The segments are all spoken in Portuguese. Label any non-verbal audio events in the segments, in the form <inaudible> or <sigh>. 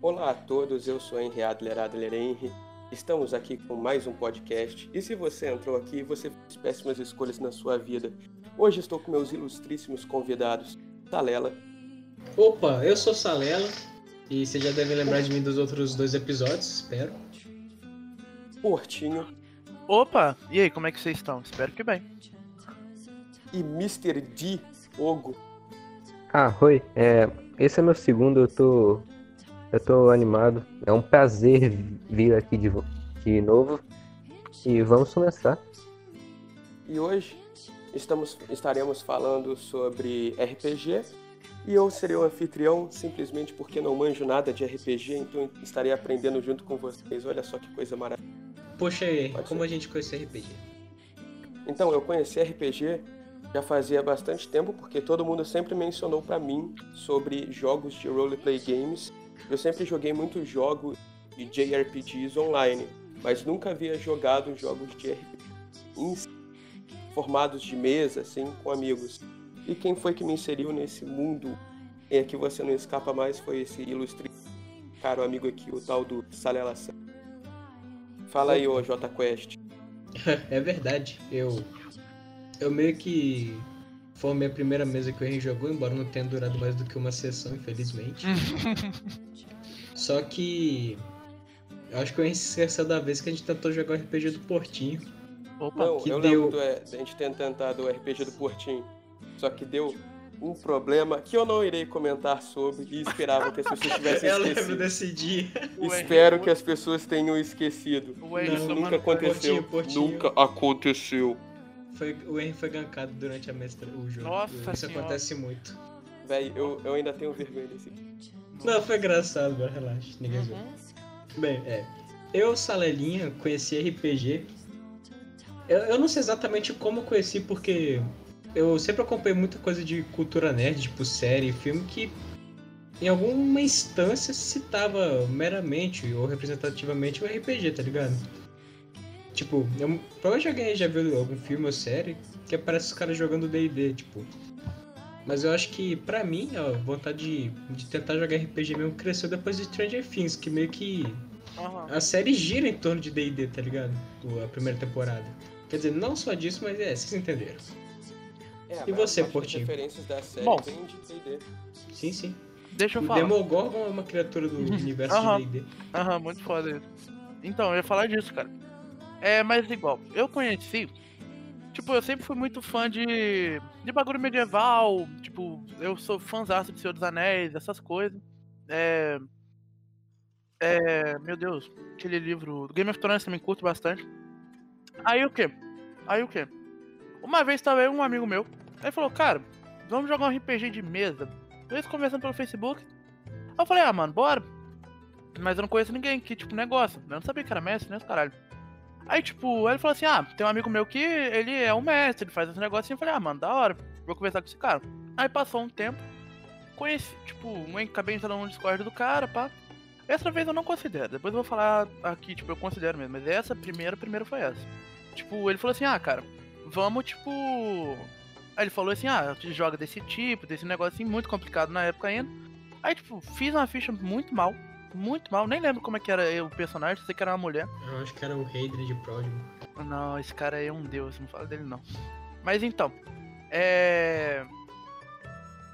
Olá a todos, eu sou Henry Adler Adler Henry. Estamos aqui com mais um podcast. E se você entrou aqui, você fez péssimas escolhas na sua vida. Hoje estou com meus ilustríssimos convidados, Talela, Opa, eu sou Salela e você já deve lembrar de mim dos outros dois episódios, espero. Portinho Opa! E aí, como é que vocês estão? Espero que bem. e Mr. D. Ogo. Ah, oi. É, esse é meu segundo, eu tô. Eu tô animado. É um prazer vir aqui de, de novo. E vamos começar. E hoje estamos, estaremos falando sobre RPG. E eu serei o anfitrião simplesmente porque não manjo nada de RPG, então estarei aprendendo junto com vocês. Olha só que coisa maravilhosa. Poxa, Pode como ser. a gente conhece RPG? Então, eu conheci RPG já fazia bastante tempo, porque todo mundo sempre mencionou pra mim sobre jogos de roleplay games. Eu sempre joguei muitos jogos de JRPGs online, mas nunca havia jogado jogos de RPG em formados de mesa, assim, com amigos. E quem foi que me inseriu nesse mundo em que você não escapa mais foi esse ilustre caro amigo aqui, o tal do Salela San. Fala aí, ô J Quest. <laughs> é verdade, eu. Eu meio que. Foi a minha primeira mesa que o Henry jogou, embora não tenha durado mais do que uma sessão, infelizmente. <laughs> Só que. Eu acho que se esqueceu da vez que a gente tentou jogar o RPG do Portinho. Opa! Não, que eu deu- lembro do, é, da gente ter tentado o RPG do Portinho. Só que deu um problema que eu não irei comentar sobre e esperava que as pessoas tivessem <laughs> Eu lembro esquecido. desse dia. Espero que as pessoas tenham esquecido. Ué, Não, isso, Nunca mano. aconteceu. Portinho, Portinho. Nunca aconteceu. Foi, o Henry foi gankado durante a mestra, o jogo. Nossa Isso Senhora. acontece muito. Véi, eu, eu ainda tenho vergonha desse aqui. Não, foi engraçado, mas relaxa, ninguém viu. Uhum. Bem, é. Eu, Salelinha, conheci RPG. Eu, eu não sei exatamente como eu conheci, porque eu sempre acompanhei muita coisa de cultura nerd, tipo série, filme, que em alguma instância citava meramente ou representativamente o RPG, tá ligado? Tipo, eu, provavelmente alguém já viu algum filme ou série que aparece os caras jogando D&D, tipo... Mas eu acho que, pra mim, a vontade de, de tentar jogar RPG mesmo cresceu depois de Stranger Things, que meio que Aham. a série gira em torno de D&D, tá ligado? O- A primeira temporada. Quer dizer, não só disso, mas é, vocês entenderam. É, E você, Portinho? referências da série Bom. vem de D&D. Sim, sim. Deixa eu O falar. Demogorgon é uma criatura do <laughs> universo Aham. de D&D. Aham, muito foda isso. Então, eu ia falar disso, cara. É, mas igual, eu conheci. Tipo, eu sempre fui muito fã de. de bagulho medieval. Tipo, eu sou fãzaço de Senhor dos Anéis, essas coisas. É. É. Meu Deus, aquele livro. Game of Thrones também curto bastante. Aí o quê? Aí o quê? Uma vez tava eu e um amigo meu. Ele falou, cara, vamos jogar um RPG de mesa. Eles conversando pelo Facebook. Aí eu falei, ah, mano, bora. Mas eu não conheço ninguém, que tipo, negócio. Eu não sabia que era mestre, né, caralho. Aí, tipo, ele falou assim, ah, tem um amigo meu que ele é um mestre, ele faz esse negócio assim. Eu falei, ah, mano, da hora, vou conversar com esse cara. Aí passou um tempo, conheci, tipo, acabei entrando no Discord do cara, pá. Essa vez eu não considero, depois eu vou falar aqui, tipo, eu considero mesmo, mas essa primeira, primeiro foi essa. Tipo, ele falou assim, ah, cara, vamos, tipo... Aí ele falou assim, ah, joga desse tipo, desse negócio assim, muito complicado na época ainda. Aí, tipo, fiz uma ficha muito mal, muito mal, nem lembro como é que era o personagem, sei que era uma mulher. Eu acho que era o Hadrian de Pródigo. Não, esse cara aí é um deus, não fala dele não. Mas então, é.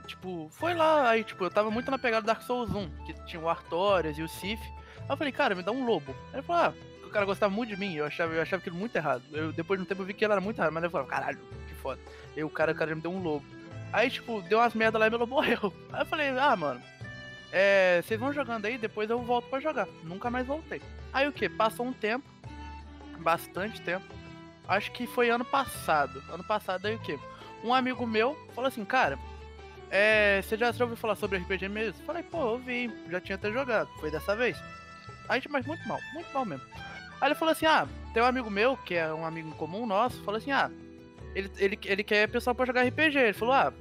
Tipo, foi lá, aí tipo, eu tava muito na pegada do Dark Souls 1, que tinha o Artorias e o Sif. Aí eu falei, cara, me dá um lobo. Aí ele falou, ah, o cara gostava muito de mim, eu achava, eu achava aquilo muito errado. Eu, depois de um tempo eu vi que ele era muito errado, mas eu falei, caralho, que foda. Aí o cara, o cara me deu um lobo. Aí, tipo, deu umas merda lá e meu lobo <laughs> morreu. Aí eu falei, ah, mano, é. Vocês vão jogando aí, depois eu volto pra jogar. Nunca mais voltei. Aí o que? Passou um tempo, bastante tempo. Acho que foi ano passado. Ano passado aí o quê? Um amigo meu falou assim, cara, é, você já, ouviu falar sobre RPG mesmo? Falei, pô, eu vi, já tinha até jogado, foi dessa vez. A gente, mas muito mal, muito mal mesmo. Aí ele falou assim, ah, tem um amigo meu, que é um amigo comum nosso, falou assim, ah, ele, ele, ele quer pessoal pra jogar RPG. Ele falou, ah,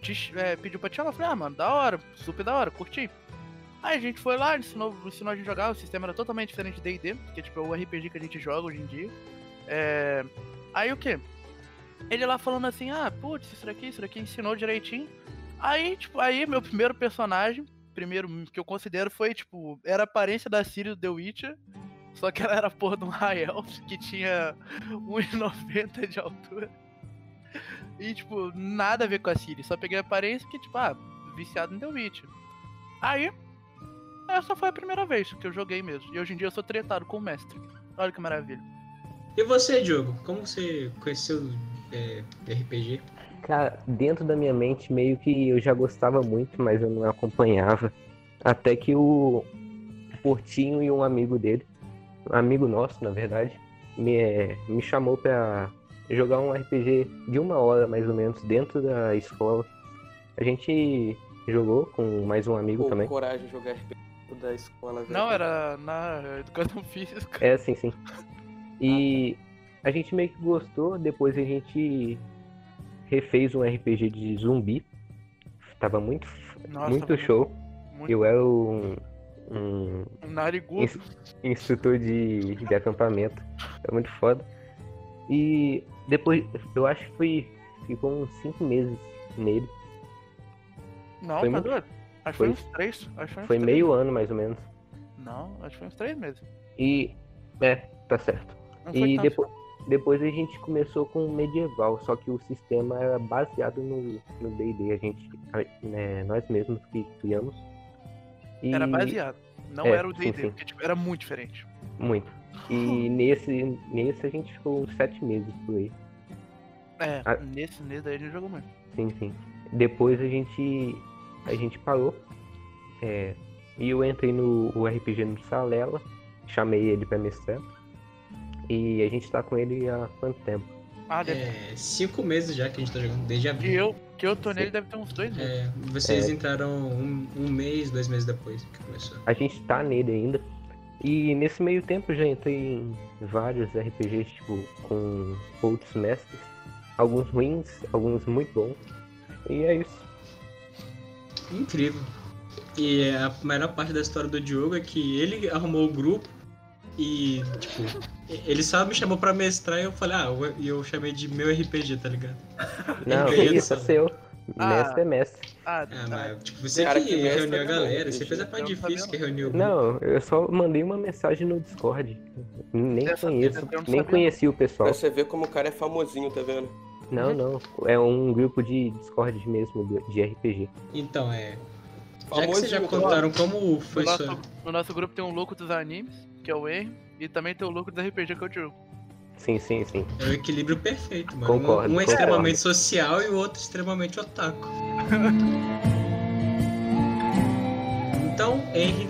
te, é, pediu pra te chamar. Eu falei, ah, mano, da hora, super da hora, curti. Aí a gente foi lá, ensinou, ensinou a gente jogar, o sistema era totalmente diferente de D&D, que é tipo o RPG que a gente joga hoje em dia. É... Aí o que? Ele lá falando assim, ah, putz, isso daqui, isso daqui, ensinou direitinho. Aí, tipo, aí meu primeiro personagem, primeiro que eu considero foi, tipo, era a aparência da Siri do The Witcher, só que ela era a porra de um High Elf que tinha 1,90 de altura. E, tipo, nada a ver com a Siri, só peguei a aparência que, tipo, ah, viciado em The Witcher. Aí, essa foi a primeira vez que eu joguei mesmo. E hoje em dia eu sou tretado com o mestre. Olha que maravilha. E você, Diogo? Como você conheceu é, RPG? Cara, dentro da minha mente, meio que eu já gostava muito, mas eu não acompanhava. Até que o Portinho e um amigo dele, amigo nosso, na verdade, me, me chamou pra jogar um RPG de uma hora, mais ou menos, dentro da escola. A gente jogou com mais um amigo Pô, também. coragem de jogar RPG da escola, velho. Não, era na educação <laughs> física. É, sim, sim. <laughs> E a gente meio que gostou, depois a gente refez um RPG de zumbi. Tava muito, Nossa, muito tava show. Muito Eu era um, um narigudo. ins- instrutor de, de acampamento. É muito foda. E depois, eu acho que foi, ficou uns 5 meses nele. Não, foi tá muito- doido? Acho que foi foi- uns três. Acho que foi uns Foi meio meses. ano mais ou menos. Não, acho que foi uns três meses. E. É, tá certo. Não E depois, depois a gente começou com medieval, só que o sistema era baseado no no D&D, a gente, né, nós mesmos que criamos. E Era baseado. Não É, era o D&D, porque tipo, era muito diferente. Muito. E <laughs> nesse, nesse a gente ficou uns sete meses por aí. É, Ah. nesse, nesse daí a gente jogou muito. Sim, sim. Depois a gente a gente parou. é, e eu entrei no o RPG no Salela, chamei ele pra mestrar. E a gente tá com ele há quanto tempo? Ah, deve... É, cinco meses já que a gente tá jogando, desde abril. eu, que eu tô nele deve ter uns dois meses. É, vocês É. entraram um, um mês, dois meses depois que começou. A gente tá nele ainda. E nesse meio tempo já entrei em vários RPGs, tipo, com outros mestres. Alguns ruins, alguns muito bons. E é isso. Incrível. E a melhor parte da história do Diogo é que ele arrumou o grupo e, tipo, ele só me chamou pra mestrar e eu falei, ah, eu- e eu chamei de meu RPG, tá ligado? Não, que isso é seu. Ah. Mestre é mestre. Ah, Ah, ah, mas, tipo, você Cara, que, que reuniu a é galera, você fez a parte Eu difícil que reuniu o grupo. Não, eu só mandei uma mensagem no Discord. Nem Dessa conheço, eu nem conheci o pessoal. Pra você ver como o cara é famosinho, tá vendo? Não, não. É um grupo de Discord mesmo, de- RPG. Então, é. Já que vocês já contaram como no, foi nosso, sua. no nosso grupo tem um louco dos animes, que é o Henry, e também tem o louco dos RPG, que é o. Sim, sim, sim. É o equilíbrio perfeito, mano. Concordo, um, um é extremamente social e o outro extremamente otaku. <laughs> então, Henry,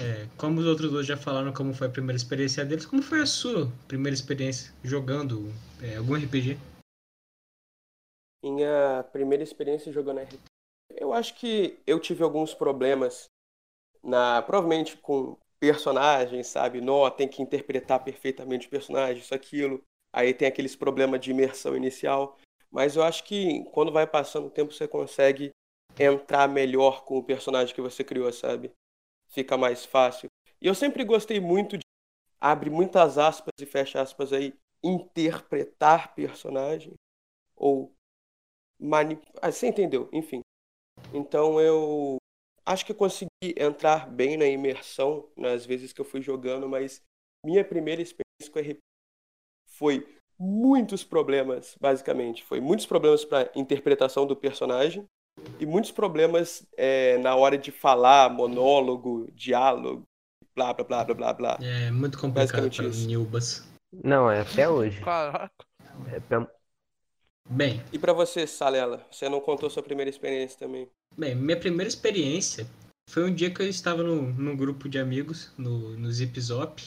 é, como os outros dois já falaram como foi a primeira experiência deles, como foi a sua primeira experiência jogando é, algum RPG? Minha primeira experiência jogando RPG. Eu acho que eu tive alguns problemas na, provavelmente com personagens, sabe? Nó, tem que interpretar perfeitamente o personagem, isso, aquilo. Aí tem aqueles problemas de imersão inicial. Mas eu acho que quando vai passando o tempo você consegue entrar melhor com o personagem que você criou, sabe? Fica mais fácil. E eu sempre gostei muito de abre muitas aspas e fecha aspas aí, interpretar personagem ou manip... ah, você entendeu? Enfim. Então eu acho que eu consegui entrar bem na imersão nas vezes que eu fui jogando, mas minha primeira experiência com RPG foi muitos problemas, basicamente. Foi muitos problemas para interpretação do personagem e muitos problemas é, na hora de falar, monólogo, diálogo, blá blá blá blá blá blá. É muito complicado para isso. Nilbas. Não, é até hoje. Caraca. É pra- Bem, E para você, Salela, você não contou sua primeira experiência também? Bem, minha primeira experiência foi um dia que eu estava no, num grupo de amigos no, no Zip Zop.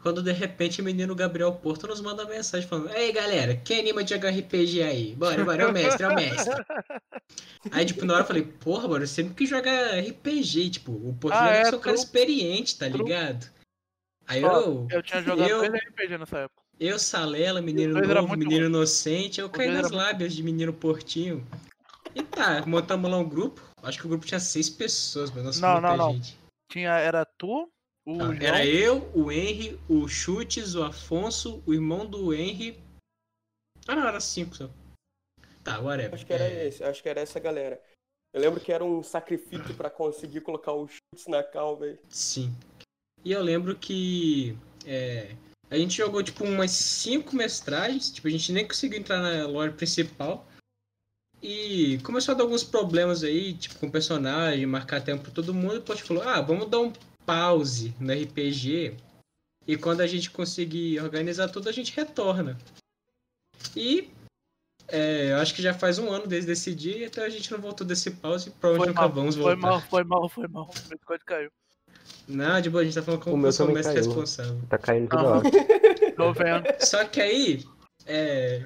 Quando de repente o menino Gabriel Porto nos manda mensagem falando: Ei galera, quem anima de jogar RPG aí? Bora, bora, é o mestre, é o mestre. <laughs> Aí, tipo, na hora eu falei: Porra, mano, sempre que joga RPG. Tipo, o Porto Ah, é, é um cara experiente, tá ligado? Aí Ó, eu, Eu tinha jogado Eu- RPG nessa época. eu, Salela, menino novo, menino inocente, eu caí dois nas lábias de menino Portinho. E tá, montamos lá um grupo. Acho que o grupo tinha seis pessoas, mas nossa, Não, não, não. gente. Tinha, era tu, o Tá, João, era eu, o Henry, o Chutes, o Afonso, o irmão do Henry. Ah, não, era cinco só. Tá, whatever. Acho que era É, esse, acho que era essa galera. Eu lembro que era um sacrifício pra conseguir colocar os chutes na cal, velho. Sim. E eu lembro que é, a gente jogou tipo umas cinco mestragens, tipo, a gente nem conseguiu entrar na lore principal. E começou a dar alguns problemas aí, tipo, com personagem, marcar tempo pra todo mundo, e depois falou, ah, vamos dar um pause no RPG. E quando a gente conseguir organizar tudo, a gente retorna. E é, eu acho que já faz um ano desde esse dia e até a gente não voltou desse pause e provavelmente foi nunca mal, vamos foi voltar. mal, foi mal, foi mal. Meu Discord caiu. Não, de boa, a gente tá falando O como meu caiu. responsável. Tá caindo toda Ah. hora. Tô vendo. Só que aí, é,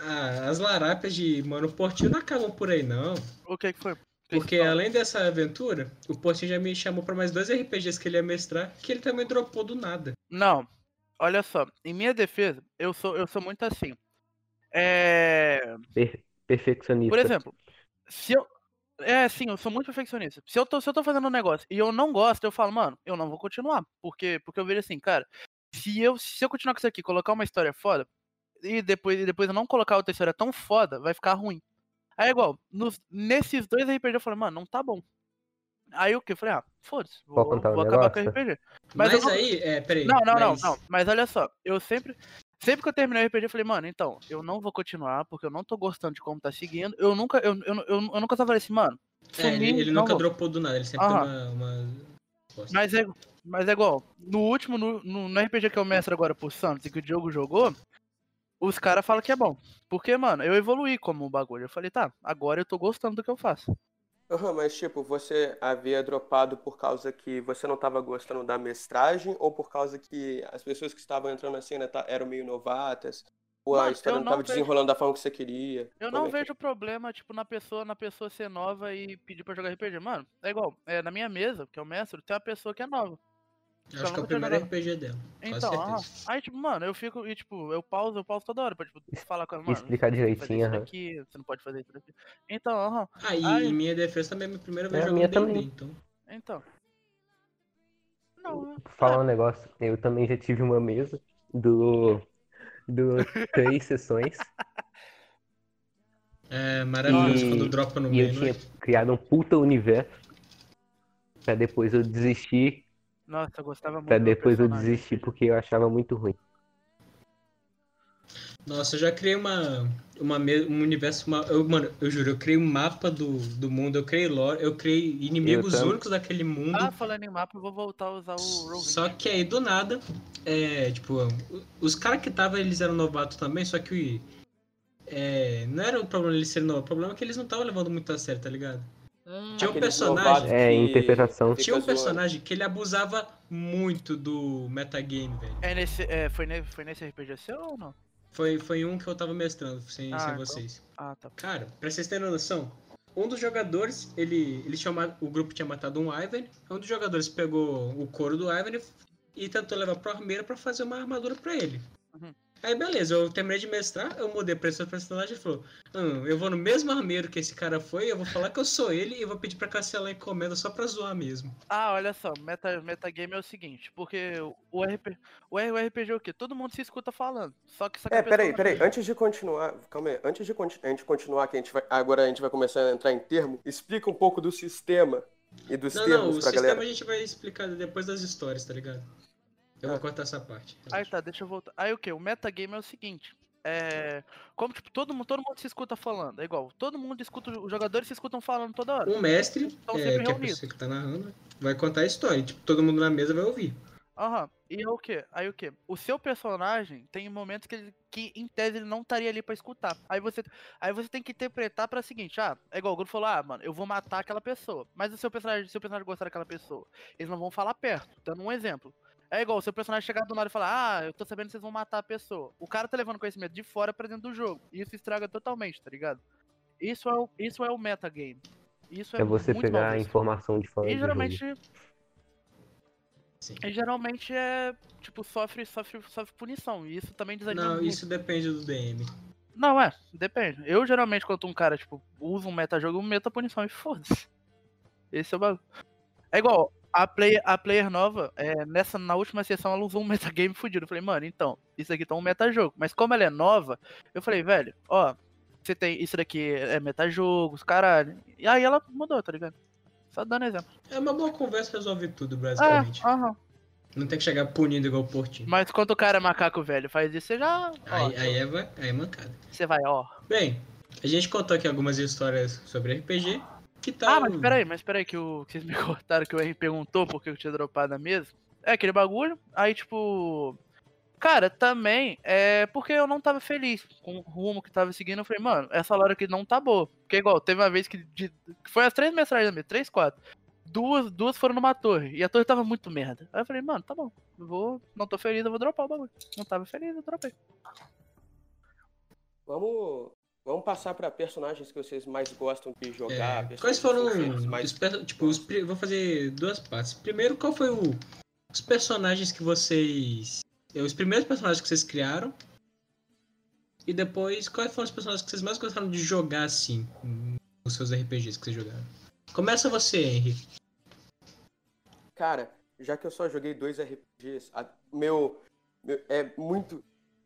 a- as larápias de Mano Portinho não acabam por aí, não. O que que foi? Porque além dessa aventura, o Portinho já me chamou pra mais dois RPGs que ele ia mestrar, que ele também dropou do nada. Não, olha só, em minha defesa, eu sou, eu sou muito assim. É. Per- perfeccionista. Por exemplo, se eu. É, sim, eu sou muito perfeccionista. Se eu, tô, se eu tô fazendo um negócio e eu não gosto, eu falo, mano, eu não vou continuar. Porque, porque eu vejo assim, cara, se eu, se eu continuar com isso aqui, colocar uma história foda, e depois, e depois eu não colocar outra história tão foda, vai ficar ruim. Aí é igual, nos, nesses dois RPG eu falei, mano, não tá bom. Aí o que? Eu falei, ah, foda-se, vou, contar um vou acabar com o? RPG. Mas Mas, não- aí, é, peraí. Não, não, mas- não, não. Mas olha só, eu sempre. Sempre que eu terminei o RPG, eu falei, mano, então, eu não vou continuar, porque eu não tô gostando de como tá seguindo. Eu nunca, eu, eu, eu, eu nunca só falei assim, mano. É, ele, sumi, ele não nunca vou. dropou do nada, ele sempre tem Aham. uma. uma... resposta. Mas é, mas é igual, no último, no, no, no RPG que eu mestro agora por Santos e que o Diogo jogou, os caras falam que é bom. Porque, mano, eu evoluí como bagulho. Eu falei, tá, agora eu tô gostando do que eu faço. Aham, mas tipo, você havia dropado por causa que você não tava gostando da mestragem ou por causa que as pessoas que estavam entrando na cena eram meio novatas? Ou a Mano, história eu não tava vejo- desenrolando da forma que você queria? Eu não é que é? vejo problema, tipo, na pessoa, na pessoa ser nova e pedir pra jogar RPG. Mano, é igual, é, na minha mesa, que é o mestre, tem uma pessoa que é nova. Eu acho que é o tinha primeiro jogado. RPG dela. Então, certeza. aí, tipo, mano, eu fico, e tipo, eu pauso, eu pauso toda hora pra, tipo, falar com ela, mano. Explicar direitinho, aham. daqui, você não pode fazer isso daqui. Então, aham, Ah, e Ai. em minha defesa também é a minha primeira vez É, a jogando minha D&D, também. então. então. Não, Falar um negócio, eu também já tive uma mesa do, do <laughs> três sessões É maravilhoso E- quando dropa no e eu meio, tinha né? criado um puta universo pra depois eu desistir, nossa, eu gostava muito pra depois eu filho. porque eu achava muito ruim. Nossa, eu já criei uma, uma um universo. Uma, eu, mano, eu juro, eu criei um mapa do, do mundo, eu criei lore, eu criei inimigos também. únicos daquele mundo. Ah, falando em mapa, eu vou voltar a usar o Roll20. Só que aí do nada, é, tipo, os caras que estavam, eles eram novatos também, só que é, não era o problema eles serem novatos, o problema é que eles não estavam levando muito a sério, tá ligado? Hum, Tinha um personagem- É, que interpretação. Tinha um personagem que ele abusava muito do metagame, velho. é nesse, é, foi, ne, foi nesse RPG seu ou não? Foi, foi um que eu tava mestrando, sem, Ah, sem então. vocês. Ah, tá. Cara, pra vocês terem noção, um dos jogadores, ele, ele tinha o grupo tinha matado um Ivan, um dos jogadores pegou o couro do Ivan e tentou levar pro armeiro pra fazer uma armadura pra ele. Uhum. Aí beleza, eu terminei de mestrar, eu mudei pra esse personagem e falou: hum, eu vou no mesmo armeiro que esse cara foi, eu vou falar que eu sou ele e vou pedir pra cancelar a encomenda só pra zoar mesmo. Ah, olha só, meta, metagame é o seguinte, porque o, RP, o, R- o RPG é o quê? Todo mundo se escuta falando. Só que, só que É, peraí, não- peraí. Antes de continuar, calma aí. Antes de conti- a gente continuar, que a gente vai, agora a gente vai começar a entrar em termo, explica um pouco do sistema e dos Não, termos não, o pra sistema galera. a gente vai explicar depois das histórias, tá ligado? Eu vou Ah. cortar essa parte. Aí tá, deixa eu voltar. Aí o que? O metagame é o seguinte. É. Como, tipo, todo mundo, todo mundo se escuta falando. É igual, todo mundo escuta, os jogadores se escutam falando toda hora. Um mestre, Estão é, que é a reunidos. pessoa que tá narrando, vai contar a história. Tipo, todo mundo na mesa vai ouvir. Aham. E é o que? Aí o que? O seu personagem tem momentos que, ele, que em tese ele não estaria ali pra escutar. Aí você, aí você tem que interpretar pra seguinte, ah, é igual o Guto falou, ah, mano, eu vou matar aquela pessoa. Mas o seu personagem, se o personagem gostar daquela pessoa, eles não vão falar perto. Dando um exemplo. É igual o seu personagem chegar do nada e falar, ah, eu tô sabendo que vocês vão matar a pessoa. O cara tá levando conhecimento de fora pra dentro do jogo. E isso estraga totalmente, tá ligado? Isso é o, isso é o metagame. Isso é, É você pegar a informação de fora E do jogo. geralmente Sim. e geralmente é, tipo, sofre, sofre, sofre punição. E isso também desanima Não, muito. isso depende do DM. Não, é, depende. Eu geralmente, quando um cara, tipo, usa um metajogo, eu meto a punição e foda-se. Esse é o bagulho. É igual, a player, a player nova, é, nessa, na última sessão, ela usou um <laughs> metagame fudido. Eu falei, mano, então, isso aqui tá um metajogo. Mas como ela é nova, eu falei, velho, ó, você tem. Isso daqui é metajogos, caralho. E aí ela mudou, tá ligado? Só dando exemplo. É uma boa conversa resolve tudo, É, basicamente. aham. Não tem que chegar punindo igual o Portinho. Mas quando o cara é macaco velho faz isso, você já. Ó, Aí, aí, é, aí é mancada. Você vai, ó. Bem, a gente contou aqui algumas histórias sobre RPG. Que tal? Ah, mas peraí, mas peraí, que, o, que vocês me <laughs> cortaram, que o Henry perguntou porque eu tinha dropado na mesa. É aquele bagulho, aí tipo. Cara, também é porque eu não tava feliz com o rumo que tava seguindo. Eu falei, mano, essa hora aqui não tá boa. Porque igual, teve uma vez que. de- que foi as três mensagens da mesa, três, quatro. Duas, duas foram numa torre. E a torre tava muito merda. Aí eu falei, mano, tá bom. Vou. Não tô feliz, eu vou dropar o bagulho. Não tava feliz, eu dropei. Vamos, vamos passar pra personagens que vocês mais gostam de jogar. É, quais foram os mais tipo os vou fazer duas partes. Primeiro, qual foi o os personagens que vocês é, os primeiros personagens que vocês criaram? E depois, quais foram os personagens que vocês mais gostaram de jogar assim, nos seus RPGs que vocês jogaram? Começa você, Henry. Cara, já que eu só joguei dois RPGs, a- meu, meu- é muito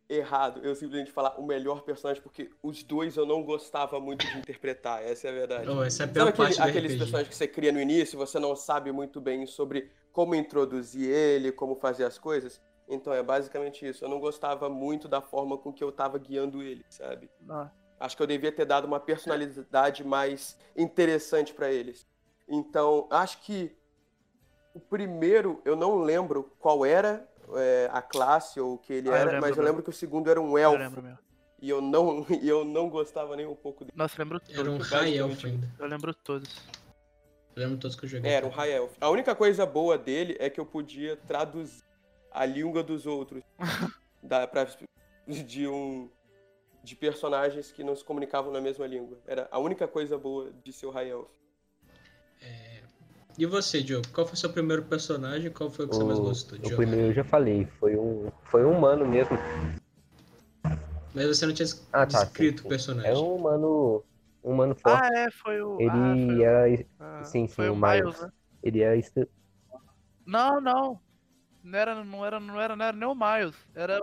errado eu simplesmente falar o melhor personagem, porque os dois eu não gostava muito de interpretar, essa é a verdade. Oh, essa é a Sabe aquele- aqueles RPG. personagens que você cria no início você não sabe muito bem sobre como introduzir ele, como fazer as coisas? Então é basicamente isso. Eu não gostava muito da forma com que eu tava guiando ele, sabe? Ah, Acho que eu devia ter dado uma personalidade mais interessante pra eles. Então, acho que o primeiro, eu não lembro qual era é, a classe ou o que ele Ah, eu era, lembro mas eu mesmo. lembro que o segundo era um eu elfo. lembro mesmo. E eu não, <laughs> e eu não gostava nem um pouco dele. Nossa, eu lembro Era um todos. High Elf ainda. Eu lembro todos. Eu lembro todos que eu joguei. É, era um High Elf. A única coisa boa dele é que eu podia traduzir a língua dos outros. <laughs> da, pra, de um. De personagens que não se comunicavam na mesma língua. Era a única coisa boa de ser o High Elf. E você, Diogo? Qual foi o seu primeiro personagem e qual foi o que você mais O, gostou de o primeiro eu já falei, foi um, foi um humano mesmo. Mas você não tinha Ah, tá, descrito sim, o personagem. É um humano, um humano forte. Ah, é, foi o. ele ah, o- era, ah, sim, sim, foi o o Miles. Miles, né? ele era est- Não, não. Não era, não era, não era, não era nem o Miles. Era,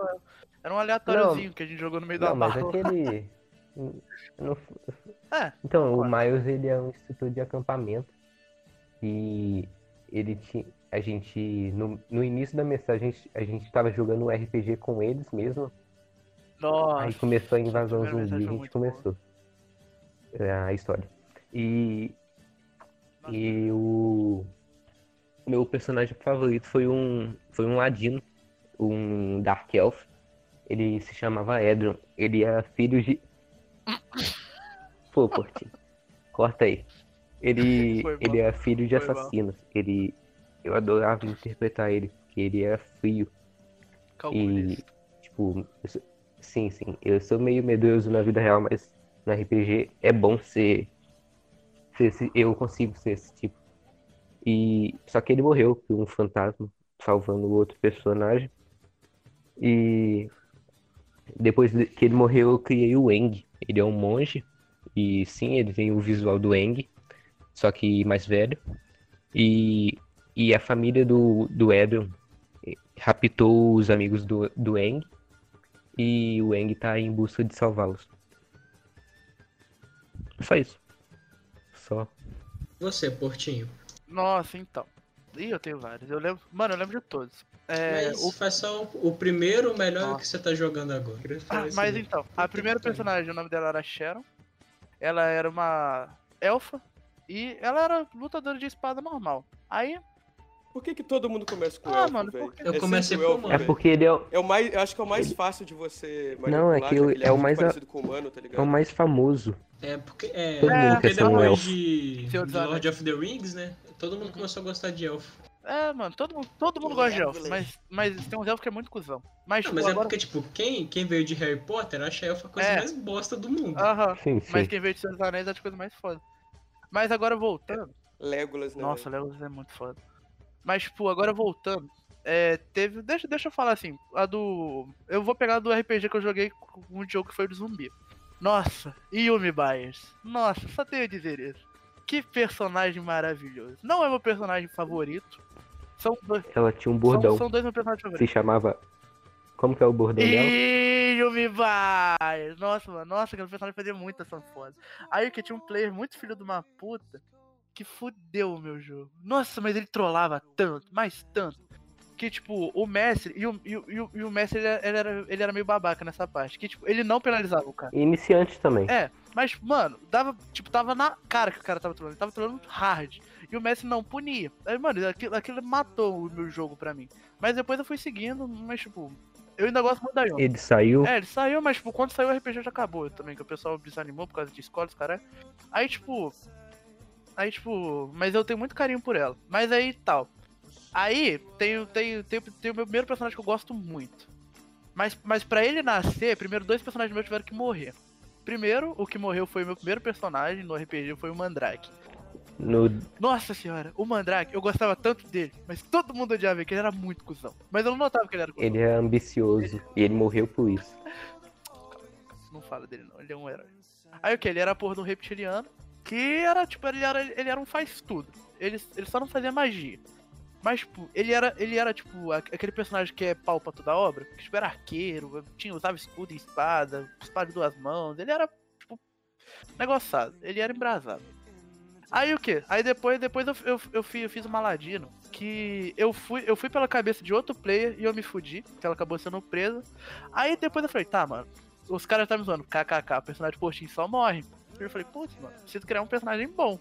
era um aleatóriozinho que a gente jogou no meio da Não, mas barra. aquele. <laughs> não- É, Então, o. Miles ele é um instrutor de acampamento. E ele tinha. A gente. No, no início da mensagem, a gente, a gente tava jogando um RPG com eles mesmo. Nossa. Aí começou a invasão zumbi e a gente muito boa. começou. É, a história. E. Nossa. E o. Meu personagem favorito foi um. Foi um Ladino. Um Dark Elf. Ele se chamava Edron. Ele era filho de. <laughs> Pô, Portinho. Corta aí. Ele, <laughs> ele era filho de assassinos. Ele. Eu adorava interpretar ele, porque ele era frio. Calculista. Tipo, eu sou- sim, sim. Eu sou meio medroso na vida real, mas no RPG é bom ser. ser esse- eu consigo ser esse tipo. E. Só que ele morreu por um fantasma, salvando o outro personagem. E. Depois de- que ele morreu, eu criei o Eng. Ele é um monge. E sim, ele tem o visual do Eng, só que mais velho. E. E a família do, do Edron raptou os amigos do, do Eng e o Eng tá em busca de salvá-los. Só isso. Só. Você, Portinho. Nossa, então. Ih, eu tenho vários. Eu lembro. Mano, eu lembro de todos. É, mas o- faz só o, o primeiro, o melhor Nossa. que você tá jogando agora. Ah, mas mesmo. então, a primeira personagem, o nome dela era Sharon. Ela era uma elfa. E ela era lutadora de espada normal. Aí, Por que, que todo mundo começa com Ah, elfo, mano, porque- Eu É comecei o com elfo, humano. É porque ele é, o- É o mais, eu acho que é o mais fácil de você Não, é que o- ele é o muito mais a- parecido com o humano, tá ligado? é o mais famoso. É, porque. É, Todo mundo porque quer ser um depois elfo. de, de Lord of the Rings, né? Todo mundo começou a gostar de elfo. é, mano, todo mundo, todo mundo gosta de elfos, mas, mas tem uns elfos que é muito cuzão. Mas, Não, tipo, mas é agora... porque, tipo, quem, quem veio de Harry Potter acha elfo a coisa É. mais bosta do mundo. Aham, Sim, sim. mas quem veio de Senhor dos Anéis é a coisa mais foda. Mas agora voltando. Legolas, né? Nossa? Legolas é muito foda. Mas, tipo, agora voltando. É, teve. Deixa, deixa eu falar assim. A do. Eu vou pegar do RPG que eu joguei com um jogo que foi o de zumbi. Nossa, Yumi Byers. Nossa, só tenho a dizer isso. Que personagem maravilhoso. Não é meu personagem favorito. São dois, Ela tinha um bordão. são, são dois meus personagens Se favoritos. chamava. Como que é o bordão dela? E Yumi Byers. Nossa, mano. Nossa, aquele personagem fazia muita ação foda. Aí que tinha um player muito filho de uma puta que fudeu o meu jogo. Nossa, mas ele trollava tanto, mas tanto. Que, tipo, o mestre. E o, e o, e o, e mestre, ele, era- ele era, meio babaca nessa parte. Que, tipo, ele não penalizava o cara. Iniciante também. É, mas, mano, dava, tipo, tava na cara que o cara tava trolando. Ele tava trolando hard. E o Messi não punia. Aí, mano, aquilo, aquilo matou o meu jogo pra mim. Mas depois eu fui seguindo, mas, tipo, eu ainda gosto muito da Yumi. Ele saiu. É, ele saiu, mas, tipo, quando saiu o RPG já acabou também, que o pessoal desanimou por causa de escolas, caralho. Aí, tipo. Aí, tipo. Mas eu tenho muito carinho por ela. Mas aí tal. Aí tem, tem, tem, tem o meu primeiro personagem que eu gosto muito. Mas, mas pra ele nascer, primeiro dois personagens meus tiveram que morrer. Primeiro, o que morreu foi o meu primeiro personagem no RPG, foi o Mandrake. No... Nossa senhora, o Mandrake, eu gostava tanto dele, mas todo mundo odiava ele, que ele era muito cuzão. Mas eu não notava que ele era cuzão. Ele é ambicioso. E ele morreu por isso. Não fala dele não, ele é um herói. Aí o que? Ele era a porra de um reptiliano, que era, tipo, ele era, ele era um faz tudo. Ele, ele só não fazia magia. Mas, tipo, ele era, ele era, tipo, aquele personagem que é pau pra toda obra, que, tipo, era arqueiro, tinha, usava escudo e espada, espada de duas mãos, ele era, tipo, negociado, ele era embrasado. Aí o que? Aí depois, depois eu, eu, eu, fiz, eu fiz uma ladino, que eu fui, eu fui pela cabeça de outro player e eu me fudi, que ela acabou sendo presa. Aí depois eu falei, tá, mano, os caras tá me zoando, kkk, o personagem postinho só morre. Eu falei, putz, mano, preciso criar um personagem bom.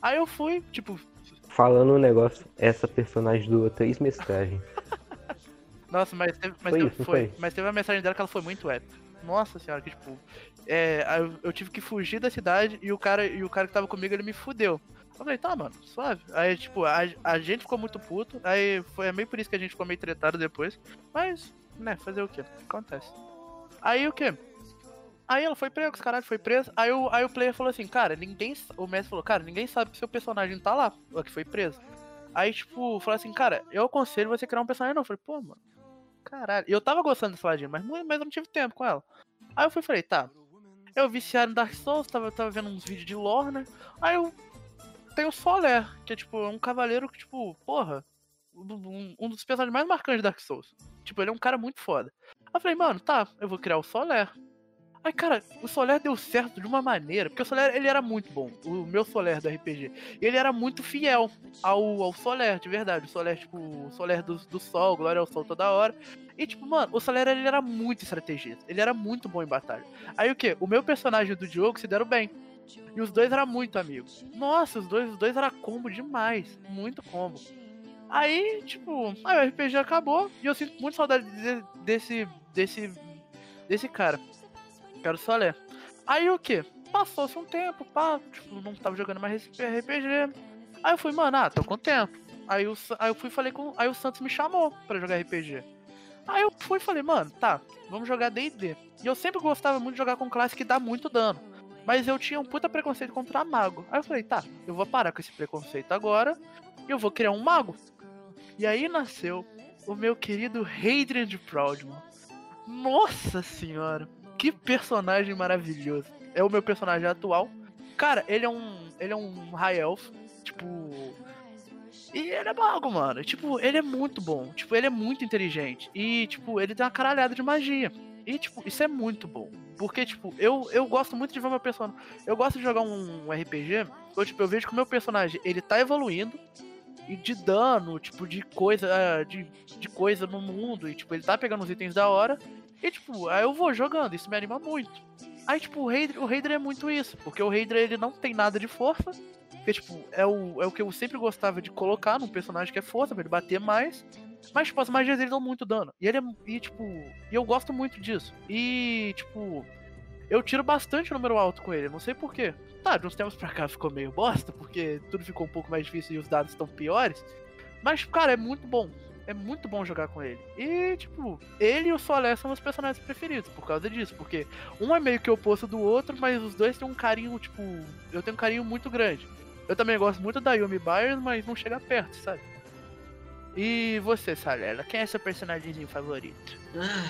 Aí eu fui, tipo, Falando um negócio, essa personagem doou três mestragens. <laughs> nossa, mas teve, mas Foi teve, isso, foi, foi? mas teve uma mensagem dela que ela foi muito épica. Nossa senhora, que tipo, é, eu, tive que fugir da cidade e o cara e o cara que tava comigo ele me fudeu. Eu falei, tá, mano, suave. Aí, tipo, a, a gente ficou muito puto. Aí foi meio por isso que a gente ficou meio tretado depois. Mas, né, fazer o quê? Acontece. Aí o quê? Aí ela foi presa, os caralho, foi presa. Aí o, aí o player falou assim, cara, ninguém. O mestre falou, cara, ninguém sabe que seu personagem tá lá, o que foi preso. Aí, tipo, falou assim, cara, eu aconselho você criar um personagem não. Eu falei, pô, mano, caralho. Eu tava gostando dessa ladinha, mas, mas eu não tive tempo com ela. Aí eu fui falei, tá. Eu viciado em Dark Souls, tava, tava vendo uns vídeos de lore, né? Aí eu tenho o Soler, que é tipo, um cavaleiro que, tipo, porra, um, um dos personagens mais marcantes de Dark Souls. Tipo, ele é um cara muito foda. Aí eu falei, mano, tá, eu vou criar o Soler. Aí, cara, o Soler deu certo de uma maneira, porque o Soler, ele era muito bom, o meu Soler do RPG. Ele era muito fiel ao, ao Soler, de verdade. O Soler, tipo, o Soler do, do Sol, Glória ao Sol toda hora. E, tipo, mano, o Soler, ele era muito estrategista. Ele era muito bom em batalha. Aí, o que? O meu personagem do Diogo se deram bem. E os dois eram muito amigos. Nossa, os dois, os dois era combo demais. Muito combo. Aí, tipo, aí o RPG acabou e eu sinto muito saudade de- desse. desse. desse cara. Quero só ler. Aí o que? Passou-se um tempo, pá, tipo, não tava jogando mais RPG. Aí eu fui, mano, ah, tô com tempo. Aí, aí eu fui falei com. Aí o Santos me chamou pra jogar RPG. Aí eu fui e falei, mano, tá, vamos jogar DD. E eu sempre gostava muito de jogar com classe que dá muito dano. Mas eu tinha um puta preconceito contra mago. Aí eu falei, tá, eu vou parar com esse preconceito agora e eu vou criar um mago. E aí nasceu o meu querido Hadrian de Proudman. Nossa senhora, que personagem maravilhoso. É o meu personagem atual. Cara, ele é um. Ele é um High Elf. Tipo. E ele é mago, mano. Tipo, ele é muito bom. Tipo, ele é muito inteligente. E, tipo, ele tem uma caralhada de magia. E, tipo, isso é muito bom. Porque, tipo, eu, eu gosto muito de ver meu personagem. Eu gosto de jogar um RPG. Eu, tipo, eu vejo que o meu personagem, ele tá evoluindo. E de dano, tipo, de coisa. ah, De, de coisa no mundo. E, tipo, ele tá pegando os itens da hora. E, tipo, eu vou jogando. Isso me anima muito. Aí, tipo, o Raidra, o Raidra é muito isso. Porque o Raidra, ele não tem nada de força. Porque, tipo, é o, é o que eu sempre gostava de colocar num personagem que é força, pra ele bater mais. Mas, tipo, as magias dele dão muito dano. E ele é. E, tipo. E eu gosto muito disso. E, tipo. Eu tiro bastante número alto com ele. Não sei porquê. Tá, de uns tempos pra cá ficou meio bosta, porque tudo ficou um pouco mais difícil e os dados estão piores. Mas, cara, é muito bom. É muito bom jogar com ele. E, tipo, ele e o Solé são meus personagens preferidos por causa disso. Porque um é meio que oposto do outro, mas os dois têm um carinho, tipo. Eu tenho um carinho muito grande. Eu também gosto muito da Yumi Byers, mas não chega perto, sabe? E você, Salela, quem é seu personagemzinho favorito? Ah,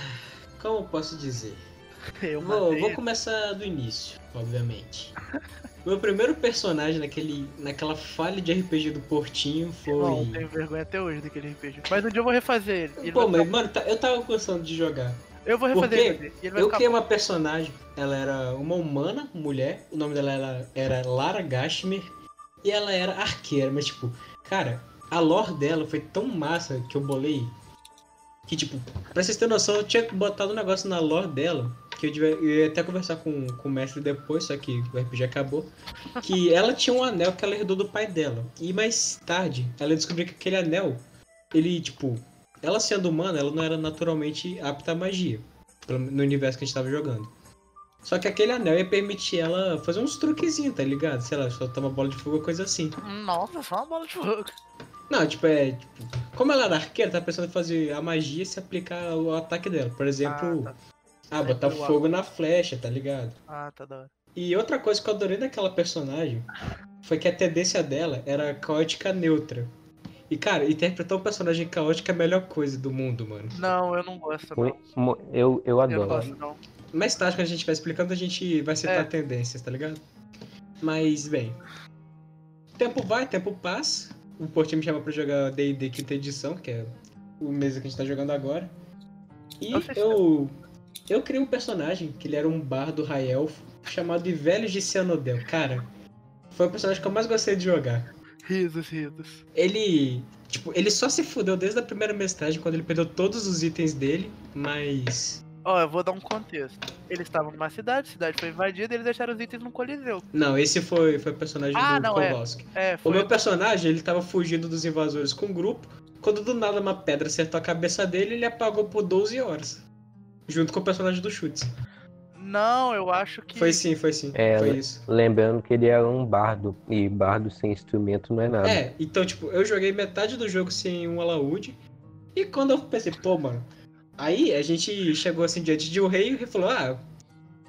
como posso dizer? <laughs> Eu Vou, vou começar do início, obviamente. <laughs> Meu primeiro personagem naquele, naquela falha de RPG do Portinho Não, foi. tenho vergonha até hoje daquele RPG. Mas um dia eu vou refazer ele. ele Pô, mas, mano, tá- eu tava gostando de jogar. ficar- Eu vou refazer Porque ele. Eu ficar criei uma personagem, ela era uma humana, mulher, o nome dela era, era Lara Gashmer, e ela era arqueira, mas tipo, cara, a lore dela foi tão massa que eu bolei, que tipo, pra vocês terem noção, eu tinha botado um negócio na lore dela, que eu, devia- eu ia até conversar com, com o mestre depois, só que o RPG acabou, que <laughs> ela tinha um anel que ela herdou do pai dela, e mais tarde, ela descobriu que aquele anel, ele, tipo, ela sendo humana, ela não era naturalmente apta à magia no universo que a gente tava jogando. Só que aquele anel ia permitir ela fazer uns truquezinhos, tá ligado? Sei lá, soltar uma bola de fogo, coisa assim. Nossa, só uma bola de fogo. Não, tipo, é. Tipo, como ela era arqueira, tá pensando em fazer a magia e se aplicar o ataque dela. Por exemplo, Ah, ah, botar fogo na flecha, tá ligado? Ah, tá da hora. E outra coisa que eu adorei daquela personagem foi que a tendência dela era caótica neutra. E, cara, interpretar um personagem caótico é a melhor coisa do mundo, mano. Não, eu não gosto, não. Eu, eu Eu não adoro. gosto, não. Mais tarde, quando a gente vai explicando, a gente vai citar É. tendências, tá ligado? Mas, bem. Tempo vai, tempo passa. O Portinho me chama pra jogar D&D quinta edição, que é o mês que a gente tá jogando agora. E Eu eu... Criei um personagem, que ele era um bardo high elfo, chamado Velhos de Cianodel. Cara, foi o personagem que eu mais gostei de jogar. Risos, risos. Ele... Tipo, ele só se fudeu desde a primeira mestragem, quando ele perdeu todos os itens dele, mas... Ó, eu vou dar um contexto. Eles estavam numa cidade, a cidade foi invadida e eles deixaram os itens no coliseu. Não, esse foi, foi o personagem Ah, do não, é. Kowalski. É, O foi. meu personagem, ele tava fugindo dos invasores com um grupo, quando do nada uma pedra acertou a cabeça dele, ele apagou por 12 horas. Junto com o personagem do Chutes. Não, eu acho que. Foi sim, foi sim. É, foi isso. Lembrando que ele era um bardo. E bardo sem instrumento não é nada. É, então, tipo, eu joguei metade do jogo sem um alaúde. E quando eu pensei, pô, mano. Aí a gente chegou assim diante de um rei e falou: Ah,